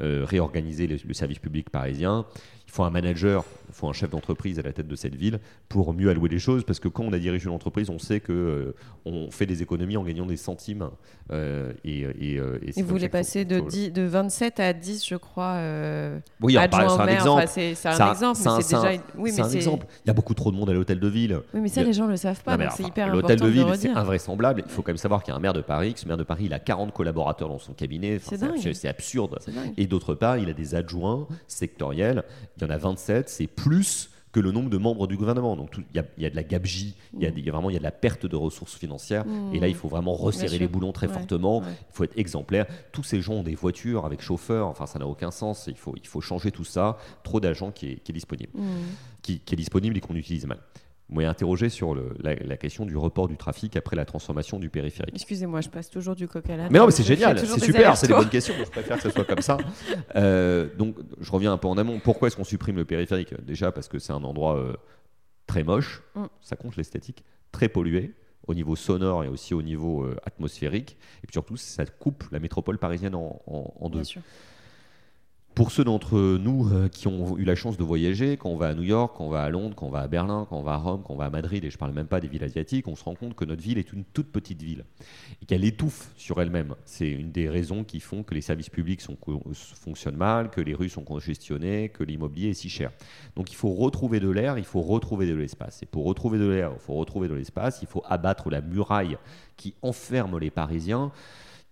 euh, réorganiser le, le service public parisien. Il faut un manager, il faut un chef d'entreprise à la tête de cette ville pour mieux allouer les choses. Parce que quand on a dirigé une entreprise, on sait que euh, on fait des économies en gagnant des centimes. euh, et, et, euh, et Et vous voulez passer de, faut- 10 de 27 à 10, je crois. Euh, Oui, c'est un exemple. Enfin, c'est un exemple, c'est un- mais c'est c'est un- déjà. une- Oui, c'est mais un c'est. exemple. Il y a beaucoup trop de monde à l'hôtel de ville. Oui, mais ça, a- les gens le savent pas, c'est hyper important L'hôtel de ville, le c'est invraisemblable. Il faut quand même savoir qu'il y a un maire de Paris, que ce maire de Paris, il a 40 collaborateurs dans son cabinet. Enfin, C'est absurde-. Et d'autre part, il a des adjoints sectoriels. Il y en a 27. C'est plus que le nombre de membres du gouvernement. Donc il y, a- il y a de la gabegie, il y a, y a vraiment il y a de la perte de ressources financières. Et là, il faut vraiment resserrer les boulons très Ouais, fortement. ouais. Il faut être exemplaire. Tous ces gens ont des voitures avec chauffeur. Enfin, ça n'a aucun sens. Il faut, il faut changer tout ça. Trop d'agents qui est, qui est disponible, Mmh. qui, qui est disponible et qu'on utilise mal. Vous m'avez interrogé sur le- la, la question du report du trafic après la transformation du périphérique. Excusez-moi, je passe toujours du coq à l'âne. Mais non, mais c'est génial, c'est super, c'est des bonnes questions. Je préfère que ce soit comme ça. (laughs) Euh, donc, je reviens un peu en amont. Pourquoi est-ce qu'on supprime le périphérique? Déjà parce que c'est un endroit euh, très moche, Mm. ça compte l'esthétique, très pollué au niveau sonore et aussi au niveau euh, atmosphérique. Et puis surtout, ça coupe la métropole parisienne en, en- en deux. Bien sûr. Pour ceux d'entre nous euh, qui ont eu la chance de voyager, quand on va à New York, quand on va à Londres, quand on va à Berlin, quand on va à Rome, quand on va à Madrid, et je parle même pas des villes asiatiques, on se rend compte que notre ville est une toute petite ville et qu'elle étouffe sur elle-même. C'est une des raisons qui font que les services publics co- fonctionnent mal, que les rues sont congestionnées, que l'immobilier est si cher. Donc il faut retrouver de l'air, il faut retrouver de l'espace. Et pour retrouver de l'air, il faut retrouver de l'espace, il faut abattre la muraille qui enferme les Parisiens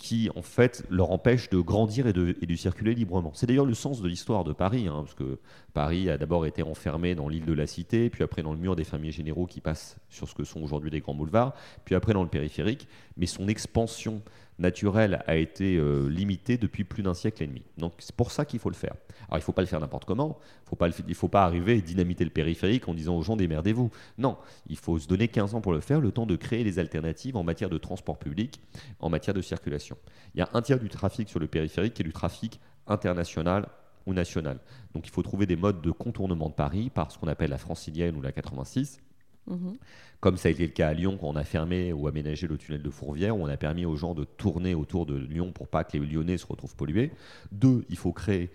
qui en fait leur empêche de grandir et de, circuler librement. C'est d'ailleurs le sens de l'histoire de Paris, hein, parce que Paris a d'abord été enfermé dans l'île de la Cité, puis après dans le mur des fermiers généraux qui passent sur ce que sont aujourd'hui des grands boulevards, puis après dans le périphérique, mais son expansion naturelle a été euh, limitée depuis plus d'un siècle et demi. Donc c'est pour ça qu'il faut le faire. Alors il ne faut pas le faire n'importe comment, il ne faut pas arriver et dynamiter le périphérique en disant aux gens démerdez-vous. Non, il faut se donner 15 ans pour le faire, le temps de créer les alternatives en matière de transport public, en matière de circulation. Il y a un tiers du trafic sur le périphérique qui est du trafic international ou national. Donc il faut trouver des modes de contournement de Paris par ce qu'on appelle la francilienne ou la 86 Mhm. comme ça a été le cas à Lyon quand on a fermé ou aménagé le tunnel de Fourvière, où on a permis aux gens de tourner autour de Lyon pour pas que les Lyonnais se retrouvent pollués. Deux, il faut créer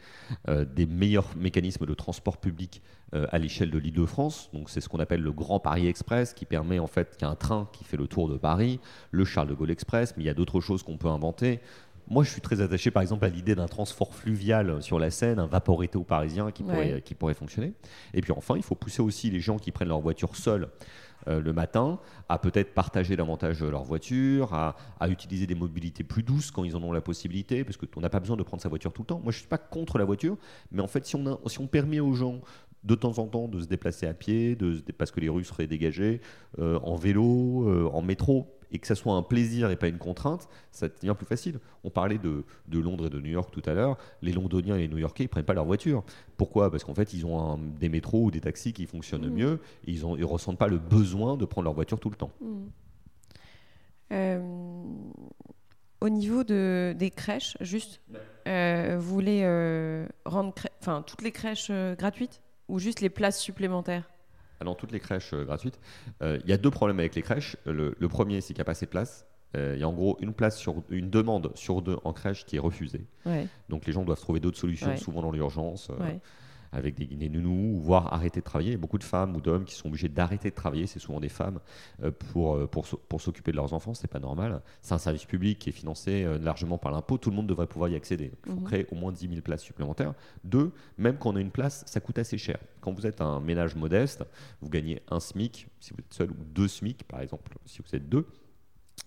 euh, des meilleurs mécanismes de transport public euh, à l'échelle de l'Île-de-France. Donc c'est ce qu'on appelle le Grand Paris Express, qui permet en fait qu'il y a un train qui fait le tour de Paris, le Charles de Gaulle Express, mais il y a d'autres choses qu'on peut inventer. Moi, je suis très attaché, par exemple, à l'idée d'un transport fluvial sur la Seine, un vaporetto parisien qui, Ouais. pourrait, qui pourrait fonctionner. Et puis enfin, il faut pousser aussi les gens qui prennent leur voiture seuls euh, le matin à peut-être partager davantage leur voiture, à, à utiliser des mobilités plus douces quand ils en ont la possibilité, parce qu'on n'a pas besoin de prendre sa voiture tout le temps. Moi, je ne suis pas contre la voiture, mais en fait, si on, a- si on permet aux gens de temps en temps de se déplacer à pied, de, parce que les rues seraient dégagées, euh, en vélo, euh, en métro, et que ça soit un plaisir et pas une contrainte, ça devient plus facile. On parlait de, de Londres et de New York tout à l'heure. Les Londoniens et les New-Yorkais, ils prennent pas leur voiture. Pourquoi? Parce qu'en fait, ils ont un- des métros ou des taxis qui fonctionnent mieux et ils ne ressentent pas le besoin de prendre leur voiture tout le temps. Euh, au niveau de, des crèches, juste, euh, vous voulez euh, rendre enfin, toutes les crèches gratuites ou juste les places supplémentaires? Ah non, toutes les crèches euh, gratuites. Euh, Il y a deux problèmes avec les crèches. Le, le premier, c'est qu'il n'y a pas assez de place. Euh, Il y a en gros une, place sur, une demande sur deux en crèche qui est refusée. Ouais, Donc les gens doivent trouver d'autres solutions, Ouais. souvent dans l'urgence. ouais. Avec des, des nounous, voire arrêter de travailler. Il y a beaucoup de femmes ou d'hommes qui sont obligés d'arrêter de travailler, c'est souvent des femmes, euh, pour, euh, pour, pour s'occuper de leurs enfants, c'est pas normal. C'est un service public qui est financé euh, largement par l'impôt, tout le monde devrait pouvoir y accéder. Il faut créer au moins 10 000 places supplémentaires. Deux, même quand on a une place, ça coûte assez cher. Quand vous êtes un ménage modeste, vous gagnez un SMIC, si vous êtes seul, ou deux SMIC par exemple, si vous êtes deux,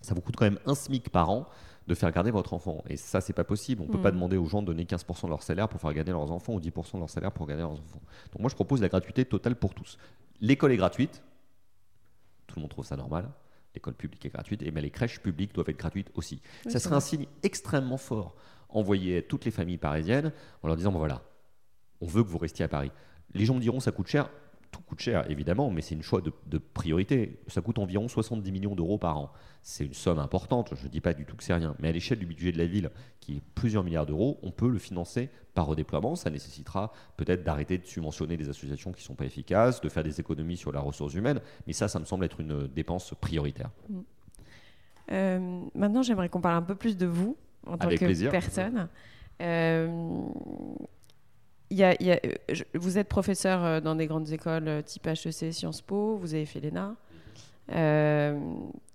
ça vous coûte quand même un SMIC par an de faire garder votre enfant. Et ça, c'est pas possible. On peut pas demander aux gens de donner 15% de leur salaire pour faire garder leurs enfants ou 10% de leur salaire pour garder leurs enfants. Donc moi, je propose la gratuité totale pour tous. L'école est gratuite. Tout le monde trouve ça normal. L'école publique est gratuite. Et bien les crèches publiques doivent être gratuites aussi. ça serait un signe extrêmement fort envoyé à toutes les familles parisiennes en leur disant, bon voilà, on veut que vous restiez à Paris. Les gens me diront, ça coûte cher. Tout coûte cher, évidemment, mais c'est une choix de, de priorité. Ça coûte environ 70 millions d'euros par an. C'est une somme importante, je ne dis pas du tout que c'est rien, mais à l'échelle du budget de la ville, qui est plusieurs milliards d'euros, on peut le financer par redéploiement. Ça nécessitera peut-être d'arrêter de subventionner des associations qui ne sont pas efficaces, de faire des économies sur la ressource humaine, mais ça, ça me semble être une dépense prioritaire. Euh, maintenant, j'aimerais qu'on parle un peu plus de vous en tant Avec que plaisir. personne. Euh, y a- il y a- euh, je- vous êtes professeur euh, dans des grandes écoles euh, type HEC, Sciences Po, vous avez fait l'ENA. Euh,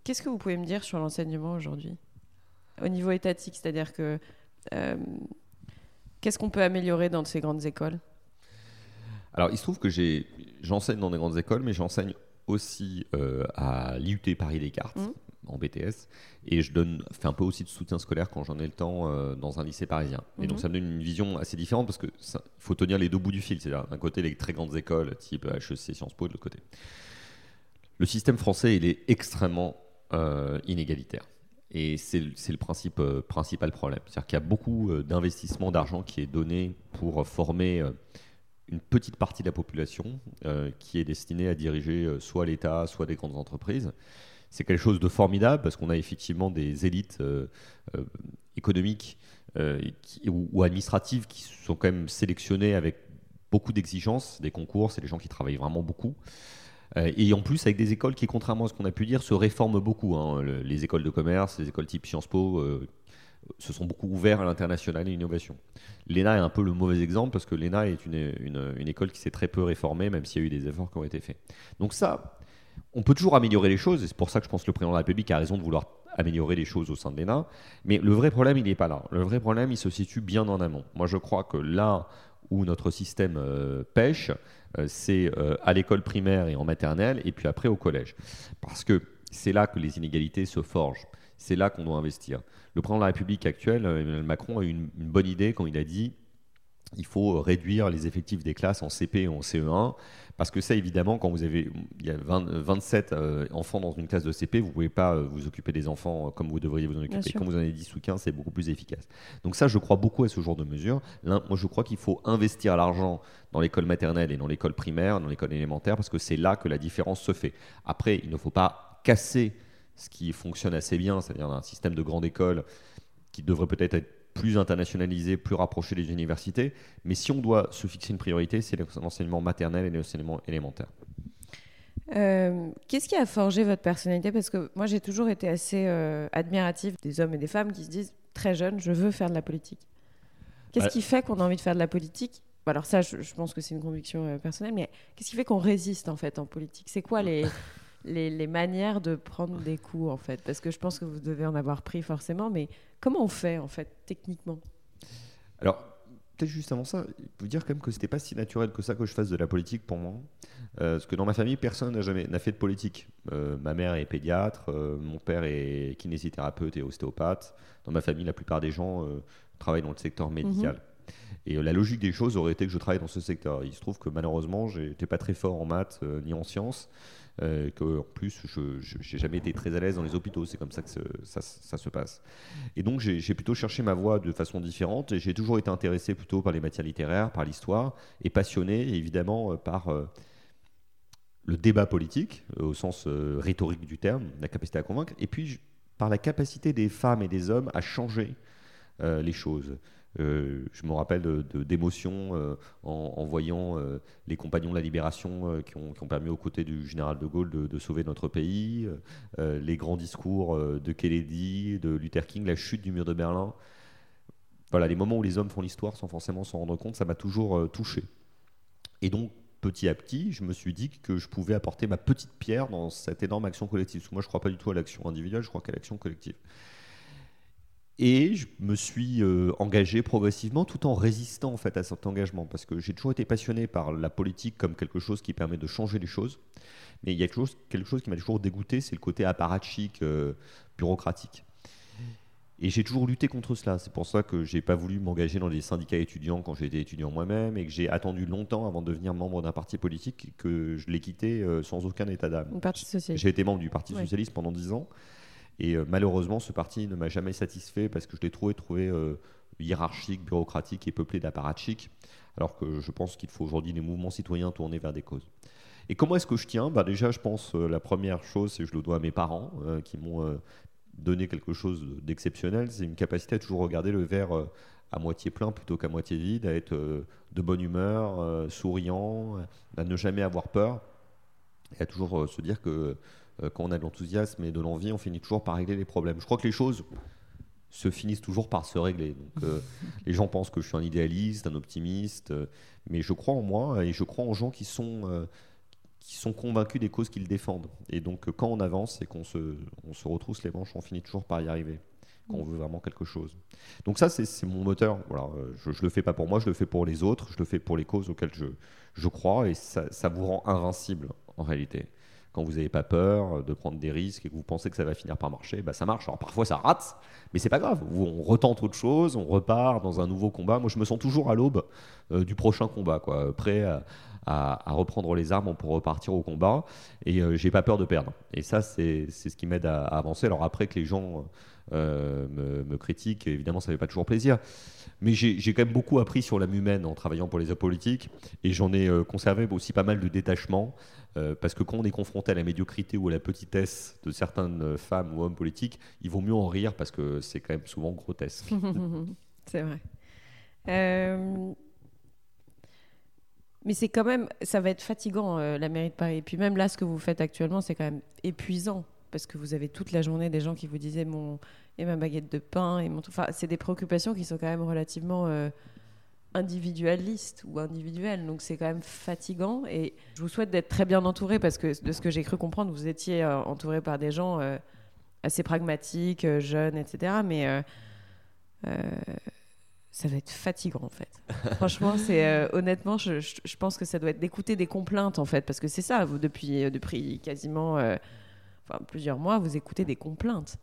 Qu'est-ce que vous pouvez me dire sur l'enseignement aujourd'hui? Au niveau étatique, c'est-à-dire que euh, qu'est-ce qu'on peut améliorer dans ces grandes écoles? Alors, il se trouve que j'enseigne dans des grandes écoles, mais j'enseigne aussi euh, à l'IUT Paris Descartes, Mhm. En BTS, et je donne, fais un peu aussi de soutien scolaire quand j'en ai le temps euh, dans un lycée parisien. Et donc, Mhm. ça me donne une vision assez différente parce que ça- il faut tenir les deux bouts du fil. C'est-à-dire, d'un côté, les très grandes écoles, type HEC, Sciences Po, de l'autre côté. Le système français, il est extrêmement euh, inégalitaire. Et c'est le- principe, euh, principal problème. C'est-à-dire qu'il y a beaucoup d'investissement d'argent qui est donné pour former une petite partie de la population qui est destinée à diriger soit l'État, soit des grandes entreprises. C'est quelque chose de formidable parce qu'on a effectivement des élites euh, euh, économiques euh, ou, administratives qui sont quand même sélectionnées avec beaucoup d'exigences, des concours, c'est des gens qui travaillent vraiment beaucoup. Et en plus, avec des écoles qui, contrairement à ce qu'on a pu dire, se réforment beaucoup. hein. Le- les écoles de commerce, les écoles type Sciences Po, se sont beaucoup ouverts à l'international et à l'innovation. L'ENA est un peu le mauvais exemple parce que l'ENA est une, une- une école qui s'est très peu réformée, même s'il y a eu des efforts qui ont été faits. Donc ça, on peut toujours améliorer les choses, et c'est pour ça que je pense que le président de la République a raison de vouloir améliorer les choses au sein de l'ENA. Mais le vrai problème, il n'est pas là. Le vrai problème, il se situe bien en amont. Moi, je crois que là où notre système euh, pêche, euh, c'est euh, à l'école primaire et en maternelle, et puis après au collège. Parce que c'est là que les inégalités se forgent. C'est là qu'on doit investir. Le président de la République actuel, euh, Emmanuel Macron, a eu une, une bonne idée quand il a dit il faut réduire les effectifs des classes en CP et en CE1 parce que ça évidemment quand vous avez il y a 20 27 euh, enfants dans une classe de CP vous pouvez pas euh, vous occuper des enfants euh, comme vous devriez vous en occuper. quand vous en avez 10 ou 15 c'est beaucoup plus efficace. Donc ça je crois beaucoup à ce genre de mesures. Moi je crois qu'il faut investir l'argent dans l'école maternelle et dans l'école primaire dans l'école élémentaire parce que c'est là que la différence se fait. Après il ne faut pas casser ce qui fonctionne assez bien c'est-à-dire un système de grande école qui devrait peut-être être plus internationalisé, plus rapproché des universités. Mais si on doit se fixer une priorité, c'est l'enseignement maternel et l'enseignement élémentaire. Euh, Qu'est-ce qui a forgé votre personnalité? Parce que moi, j'ai toujours été assez euh, admirative des hommes et des femmes qui se disent très jeunes, je veux faire de la politique. Qu'est-ce Bah- qui fait qu'on a envie de faire de la politique? Alors ça, je, je pense que c'est une conviction euh, personnelle, mais qu'est-ce qui fait qu'on résiste en fait en politique? C'est quoi les, (laughs) les, les manières de prendre des coups en fait? Parce que je pense que vous devez en avoir pris forcément, mais comment on fait en fait techniquement? Alors, peut-être juste avant ça, il faut dire quand même que c'était pas si naturel que ça que je fasse de la politique pour moi. Euh, parce que dans ma famille, personne n'a jamais n'a fait de politique. Euh, ma mère est pédiatre, euh, mon père est kinésithérapeute et ostéopathe. Dans ma famille, la plupart des gens travaillent dans le secteur médical. Et la logique des choses aurait été que je travaille dans ce secteur. Il se trouve que malheureusement, j'étais pas très fort en maths ni en sciences. Euh, que en plus, je n'ai jamais été très à l'aise dans les hôpitaux. C'est comme ça que ça, se passe. Et donc, j'ai plutôt cherché ma voie de façon différente. Et j'ai toujours été intéressé plutôt par les matières littéraires, par l'histoire, et passionné évidemment euh, par euh, le débat politique, euh, au sens rhétorique du terme, la capacité à convaincre, et puis par la capacité des femmes et des hommes à changer les choses. Euh, je me rappelle d'émotions euh, en, voyant euh, les compagnons de la libération qui, ont, permis aux côtés du général de Gaulle de, sauver notre pays, les grands discours de Kennedy, de Luther King, la chute du mur de Berlin. Voilà, les moments où les hommes font l'histoire sans forcément s'en rendre compte, ça m'a toujours touché. Et donc, petit à petit, je me suis dit que je pouvais apporter ma petite pierre dans cette énorme action collective. Parce que moi, je ne crois pas du tout à l'action individuelle, je crois qu'à l'action collective. Et je me suis euh, engagé progressivement tout en résistant en fait à cet engagement parce que j'ai toujours été passionné par la politique comme quelque chose qui permet de changer les choses. Mais il y a quelque chose, quelque chose qui m'a toujours dégoûté, c'est le côté apparatchik, euh, bureaucratique. Et j'ai toujours lutté contre cela. C'est pour ça que j'ai pas voulu m'engager dans les syndicats étudiants quand j'étais étudiant moi-même et que j'ai attendu longtemps avant de devenir membre d'un parti politique que je l'ai quitté euh, sans aucun état d'âme. J'ai été membre du Parti Ouais. socialiste pendant 10 ans. Et euh, malheureusement, ce parti ne m'a jamais satisfait parce que je l'ai trouvé, trouvé euh, hiérarchique, bureaucratique et peuplé d'apparatchiks. Alors que je pense qu'il faut aujourd'hui des mouvements citoyens tournés vers des causes. Et comment est-ce que je tiens? Bah Déjà, je pense euh, la première chose, c'est je le dois à mes parents euh, qui m'ont donné quelque chose d'exceptionnel. C'est une capacité à toujours regarder le verre à moitié plein plutôt qu'à moitié vide, à être de bonne humeur, souriant, à ne jamais avoir peur et à toujours se dire que quand on a de l'enthousiasme et de l'envie, on finit toujours par régler les problèmes. Je crois que les choses se finissent toujours par se régler. Donc, euh, (laughs) les gens pensent que je suis un idéaliste, un optimiste, euh, mais je crois en moi et je crois en gens qui sont, euh, qui sont convaincus des causes qu'ils défendent. Et donc, euh, quand on avance et qu'on se, on se retrousse les manches, on finit toujours par y arriver. Quand on veut vraiment quelque chose. Donc ça, c'est mon moteur. Voilà, euh, je ne le fais pas pour moi, je le fais pour les autres, je le fais pour les causes auxquelles je, je crois, et ça, ça vous rend invincible en réalité. Quand vous n'avez pas peur de prendre des risques et que vous pensez que ça va finir par marcher, bah ça marche. Alors parfois ça rate, mais c'est pas grave. On retente autre chose, on repart dans un nouveau combat. Moi, je me sens toujours à l'aube euh, du prochain combat, quoi, prêt à, reprendre les armes pour repartir au combat. Et euh, j'ai pas peur de perdre. Et ça, c'est c'est ce qui m'aide à, à avancer. Alors après que les gens euh, me, me critiquent, évidemment, ça fait pas toujours plaisir. Mais j'ai quand même beaucoup appris sur l'âme humaine en travaillant pour les hommes politiques. Et j'en ai euh, conservé aussi pas mal de détachement. euh, parce que quand on est confronté à la médiocrité ou à la petitesse de certaines femmes ou hommes politiques, il vaut mieux en rire parce que c'est quand même souvent grotesque. (laughs) C'est vrai. Mais c'est quand même, ça va être fatigant la mairie de Paris. Et puis même là, ce que vous faites actuellement, c'est quand même épuisant parce que vous avez toute la journée des gens qui vous disaient mon et ma baguette de pain et mon. Enfin, c'est des préoccupations qui sont quand même relativement euh, individualistes ou individuelles. Donc c'est quand même fatigant. Et je vous souhaite d'être très bien entouré parce que de ce que j'ai cru comprendre, vous étiez euh, entouré par des gens euh, assez pragmatiques, euh, jeunes, etc. Mais ça va être fatigant en fait. (laughs) Franchement, c'est euh, honnêtement, je, je- je pense que ça doit être d'écouter des complaintes en fait, parce que c'est ça. Vous depuis depuis quasiment, euh, enfin plusieurs mois, vous écoutez des complaintes.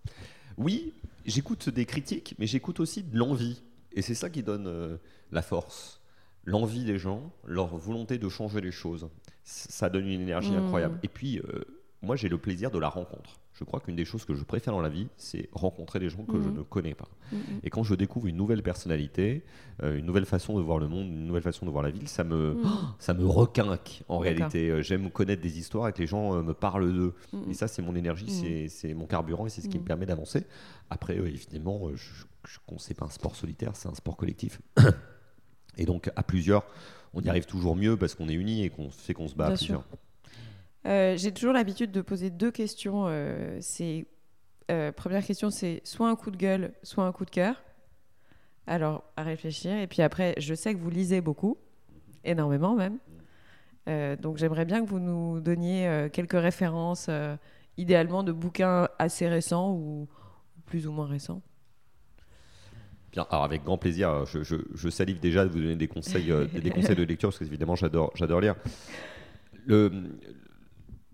Oui, j'écoute des critiques, mais j'écoute aussi de l'envie. Et c'est ça qui donne euh, la force. L'envie des gens, leur volonté de changer les choses. Ça donne une énergie Mm. incroyable. Et puis, euh, moi, j'ai le plaisir de la rencontre. Je crois qu'une des choses que je préfère dans la vie, c'est rencontrer des gens que je Mhm. ne connais pas. Et quand je découvre une nouvelle personnalité, euh, une nouvelle façon de voir le monde, une nouvelle façon de voir la ville, ça me, (gasps) ça me requinque en réalité. Euh, J'aime connaître des histoires et que les gens euh, me parlent d'eux. Mhm. Et ça, c'est mon énergie, Mhm. c'est- mon carburant et c'est ce qui Mhm. me permet d'avancer. Après, euh, évidemment, je, qu'on- c'est pas un sport solitaire, c'est un sport collectif. (coughs) et donc, à plusieurs, on y arrive toujours mieux parce qu'on est unis et qu'on fait qu'on se bat Bien à plusieurs. Euh, J'ai toujours l'habitude de poser deux questions. euh, c'est euh, première question, c'est soit un coup de gueule, soit un coup de cœur. Alors à réfléchir. Et puis après, je sais que vous lisez beaucoup, énormément même. Donc j'aimerais bien que vous nous donniez quelques références, idéalement de bouquins assez récents ou plus ou moins récents. Bien, alors avec grand plaisir, je, je- je salive déjà de vous donner des conseils, euh, des conseils de (laughs) lecture parce que évidemment j'adore, j'adore lire. Le,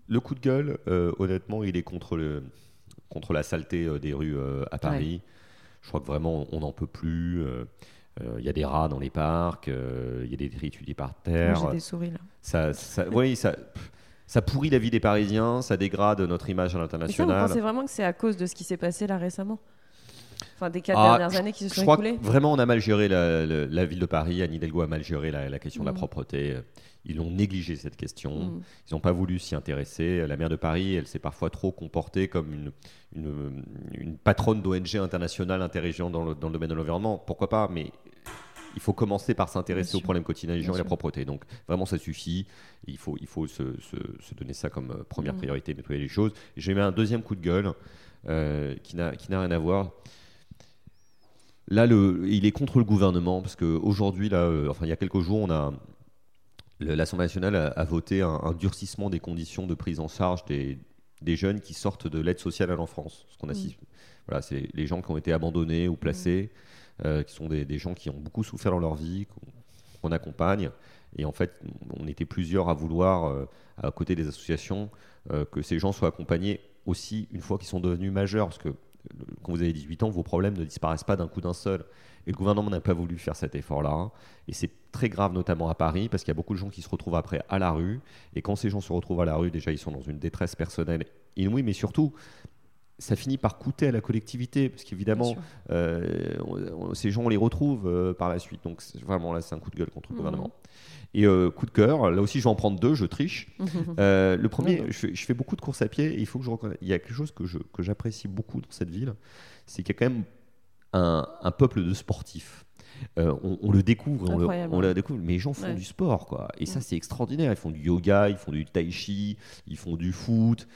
le coup de gueule, euh, honnêtement, il est contre, le, contre la saleté euh, des rues euh, à Paris. Je crois que vraiment on n'en peut plus. Il y a des rats dans les parcs, il y a des détritus par terre. J'ai des souris là. Ça, ça, oui, ça, ça pourrit la vie des Parisiens, ça dégrade notre image à Mais ça, vous l'international. pensez vraiment que c'est à cause de ce qui s'est passé là récemment? Enfin, des quatre Ah, dernières années qui se Je sont crois écoulées que vraiment on a mal géré la, la- la ville de Paris. Anne Hidalgo a mal géré la, la question de la Mhm. propreté. Ils ont négligé cette question. Mhm. Ils n'ont pas voulu s'y intéresser. La maire de Paris, elle s'est parfois trop comportée comme une, une, une patronne d'ONG internationale interrégion dans le, dans le domaine de l'environnement. Pourquoi pas Mais il faut commencer par s'intéresser aux problèmes quotidiens des gens et la propreté. Donc vraiment, ça suffit. Il faut, il faut se, se- se donner ça comme euh, première Mhm. priorité, nettoyer les choses. J'ai mis un deuxième coup de gueule euh, qui n'a rien à voir. Là, le, il est contre le gouvernement parce qu'aujourd'hui, là, euh, enfin, il y a quelques jours, on a l'Assemblée nationale a, a voté un, un durcissement des conditions de prise en charge des, des jeunes qui sortent de l'aide sociale à l'enfance. Ce qu'on assiste, voilà, c'est les gens qui ont été abandonnés ou placés, euh, qui sont des, des gens qui ont beaucoup souffert dans leur vie, qu'on accompagne. Et en fait, on était plusieurs à vouloir, euh, à côté des associations, que ces gens soient accompagnés aussi une fois qu'ils sont devenus majeurs. Parce que quand vous avez 18 ans, vos problèmes ne disparaissent pas d'un coup d'un seul. Et le gouvernement n'a pas voulu faire cet effort-là. Et c'est très grave, notamment à Paris, parce qu'il y a beaucoup de gens qui se retrouvent après à la rue. Et quand ces gens se retrouvent à la rue, déjà, ils sont dans une détresse personnelle inouïe, mais surtout, ça finit par coûter à la collectivité, parce qu'évidemment, euh, ces gens, on les retrouve euh, par la suite. Donc, vraiment, là, c'est un coup de gueule contre le Mhm. gouvernement. Et euh, coup de cœur, là aussi, je vais en prendre deux, je triche. (laughs) Euh, le premier, je fais, je fais beaucoup de courses à pied et il faut que je reconnaisse. Il y a quelque chose que je- que j'apprécie beaucoup dans cette ville, c'est qu'il y a quand même un, un peuple de sportifs. Euh, on, on le découvre, on le, on le découvre, mais les gens font Ouais. du sport, quoi. Et ça, c'est extraordinaire. Ils font du yoga, ils font du tai chi, ils font du foot.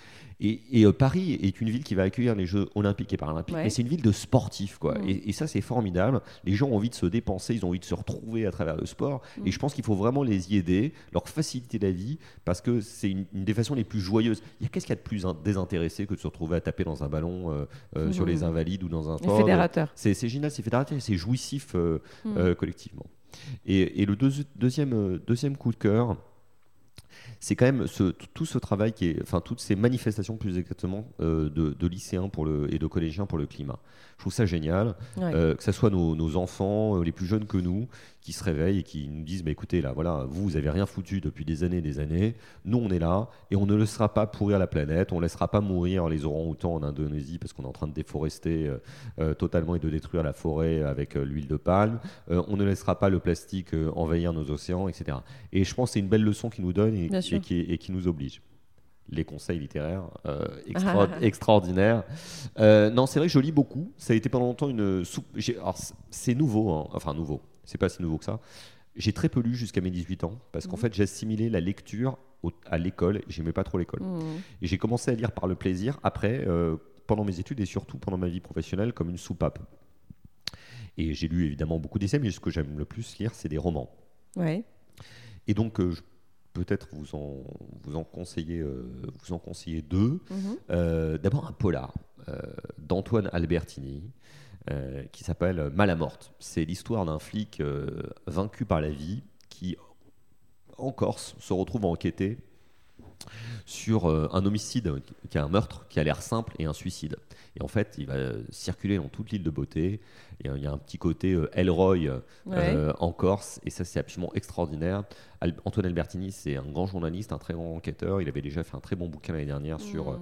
Et, et, euh, Paris est une ville qui va accueillir les Jeux Olympiques et Paralympiques, Ouais. mais c'est une ville de sportifs, quoi. Mm. Et, et ça, c'est formidable. Les gens ont envie de se dépenser, ils ont envie de se retrouver à travers le sport. Mm. Et je pense qu'il faut vraiment les y aider, leur faciliter la vie, parce que c'est une, une des façons les plus joyeuses. Il y a qu'est-ce qu'il y a de plus in- désintéressé que de se retrouver à taper dans un ballon euh, euh, sur Mhm. les invalides ou dans un sport? fédérateurs. C'est génial, c'est fédérateur, c'est jouissif collectivement. Et, et le deuxi- deuxième, deuxième coup de cœur, c'est quand même ce- tout ce travail qui est, enfin toutes ces manifestations plus exactement euh, de, de lycéens pour le, et de collégiens pour le climat. Je trouve ça génial, Ouais. euh, que ce soit nos, nos enfants, euh, les plus jeunes que nous, qui se réveillent et qui nous disent, bah, écoutez, là, voilà, vous, vous avez rien foutu depuis des années et des années, nous, on est là, et on ne laissera pas pourrir la planète, on ne laissera pas mourir les orangs-outans en Indonésie, parce qu'on est en train de déforester euh, totalement et de détruire la forêt avec l'huile de palme, on ne laissera pas le plastique envahir nos océans, etc. Et je pense que c'est une belle leçon qui nous donne et. Et qui, et qui nous oblige les conseils littéraires euh, extra- extraordinaires. Euh, non, c'est vrai que je lis beaucoup. Ça a été pendant longtemps une soupe. alors, c'est nouveau, hein. enfin nouveau. C'est pas si nouveau que ça. J'ai très peu lu jusqu'à mes 18 ans parce qu'en Mhm. fait, j'ai assimilé la lecture au- à l'école. J'aimais pas trop l'école. Mm. Et j'ai commencé à lire par le plaisir après, euh, pendant mes études et surtout pendant ma vie professionnelle, comme une soupape. Et j'ai lu évidemment beaucoup d'essais, mais ce que j'aime le plus lire, c'est des romans. Ouais. Et donc, euh, je- peut-être vous en, vous en conseiller, euh, vous en conseiller deux. Mhm. Euh, D'abord un polar euh, d'Antoine Albertini qui s'appelle Mal à morte. C'est l'histoire d'un flic vaincu par la vie qui, en Corse, se retrouve à enquêter sur euh, un homicide qui est un meurtre qui a l'air simple et un suicide. Et en fait, il va circuler dans toute l'île de Beauté. Et il y a un petit côté euh, Elroy euh, Ouais. euh, en Corse, et ça c'est absolument extraordinaire. Al- Antoine Albertini, c'est un grand journaliste, un très grand enquêteur. Il avait déjà fait un très bon bouquin l'année dernière sur euh, Mm.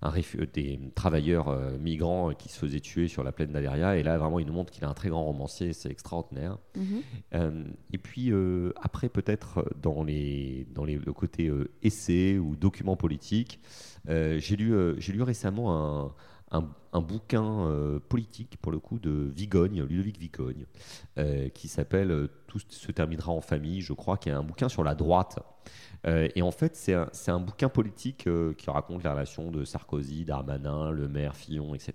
Un réfu- des travailleurs euh, migrants euh, qui se faisaient tuer sur la plaine d'Averia. Et là, vraiment, il nous montre qu'il est un très grand romancier, c'est extraordinaire. Mhm. Euh, et puis euh, après, peut-être dans, les, dans les, le côté euh, essai ou document politique, euh, j'ai lu, euh, lu récemment un, un, un bouquin euh, politique, pour le coup, de Vigogne, Ludovic Vigogne, euh, qui s'appelle euh, Tout se terminera en famille, je crois, qui est un bouquin sur la droite. Euh, et en fait, c'est un, bouquin politique euh, qui raconte la relation de Sarkozy, Darmanin, Le Maire, Fillon, etc.,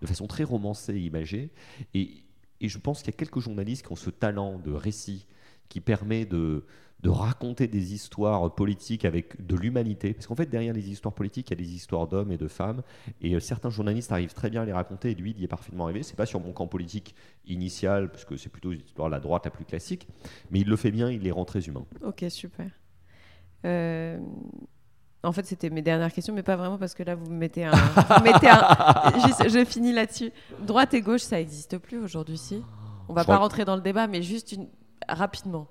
de façon très romancée et imagée. Et, je pense qu'il y a quelques journalistes qui ont ce talent de récit qui permet de, de raconter des histoires politiques avec de l'humanité. Parce qu'en fait, derrière les histoires politiques, il y a des histoires d'hommes et de femmes. Et euh, certains journalistes arrivent très bien à les raconter. Et lui, il y est parfaitement arrivé. C'est pas sur mon camp politique initial, parce que c'est plutôt l'histoire de la droite la plus classique. Mais il le fait bien, il les rend très humains. Ok, super. Euh, En fait, c'était mes dernières questions, mais pas vraiment parce que là, vous me mettez un. vous mettez un- (laughs) Juste, je finis là-dessus. Droite et gauche, ça n'existe plus aujourd'hui, si? On va Je pas crois- rentrer dans le débat, mais juste une... rapidement.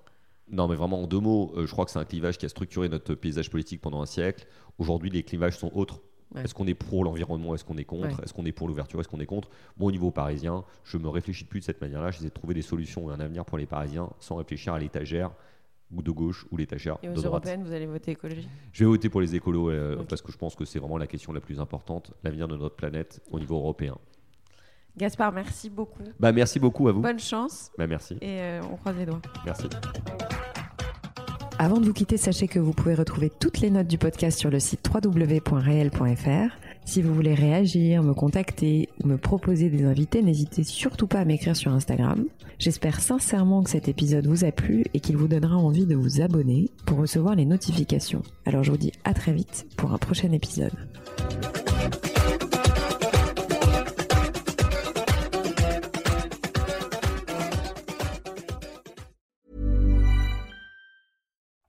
Non, mais vraiment en deux mots, euh, je crois que c'est un clivage qui a structuré notre paysage politique pendant un siècle. Aujourd'hui, les clivages sont autres. Ouais. Est-ce qu'on est pour l'environnement Est-ce qu'on est contre? Ouais. Est-ce qu'on est pour l'ouverture Est-ce qu'on est contre? Moi, au niveau parisien, je me réfléchis plus de cette manière-là. J'essaie de trouver des solutions et un avenir pour les Parisiens sans réfléchir à l'étagère ou de gauche ou l'étagère Et de aux droite. européennes, vous allez voter écologie Je vais voter pour les écolos euh, parce que je pense que c'est vraiment la question la plus importante, l'avenir de notre planète au niveau européen. Gaspard, merci beaucoup. Bah, merci beaucoup à vous. Bonne chance Bah, merci. et euh, on croise les doigts. Merci. Avant de vous quitter, sachez que vous pouvez retrouver toutes les notes du podcast sur le site www.réel.fr. Si vous voulez réagir, me contacter ou me proposer des invités, n'hésitez surtout pas à m'écrire sur Instagram. J'espère sincèrement que cet épisode vous a plu et qu'il vous donnera envie de vous abonner pour recevoir les notifications. Alors je vous dis à très vite pour un prochain épisode.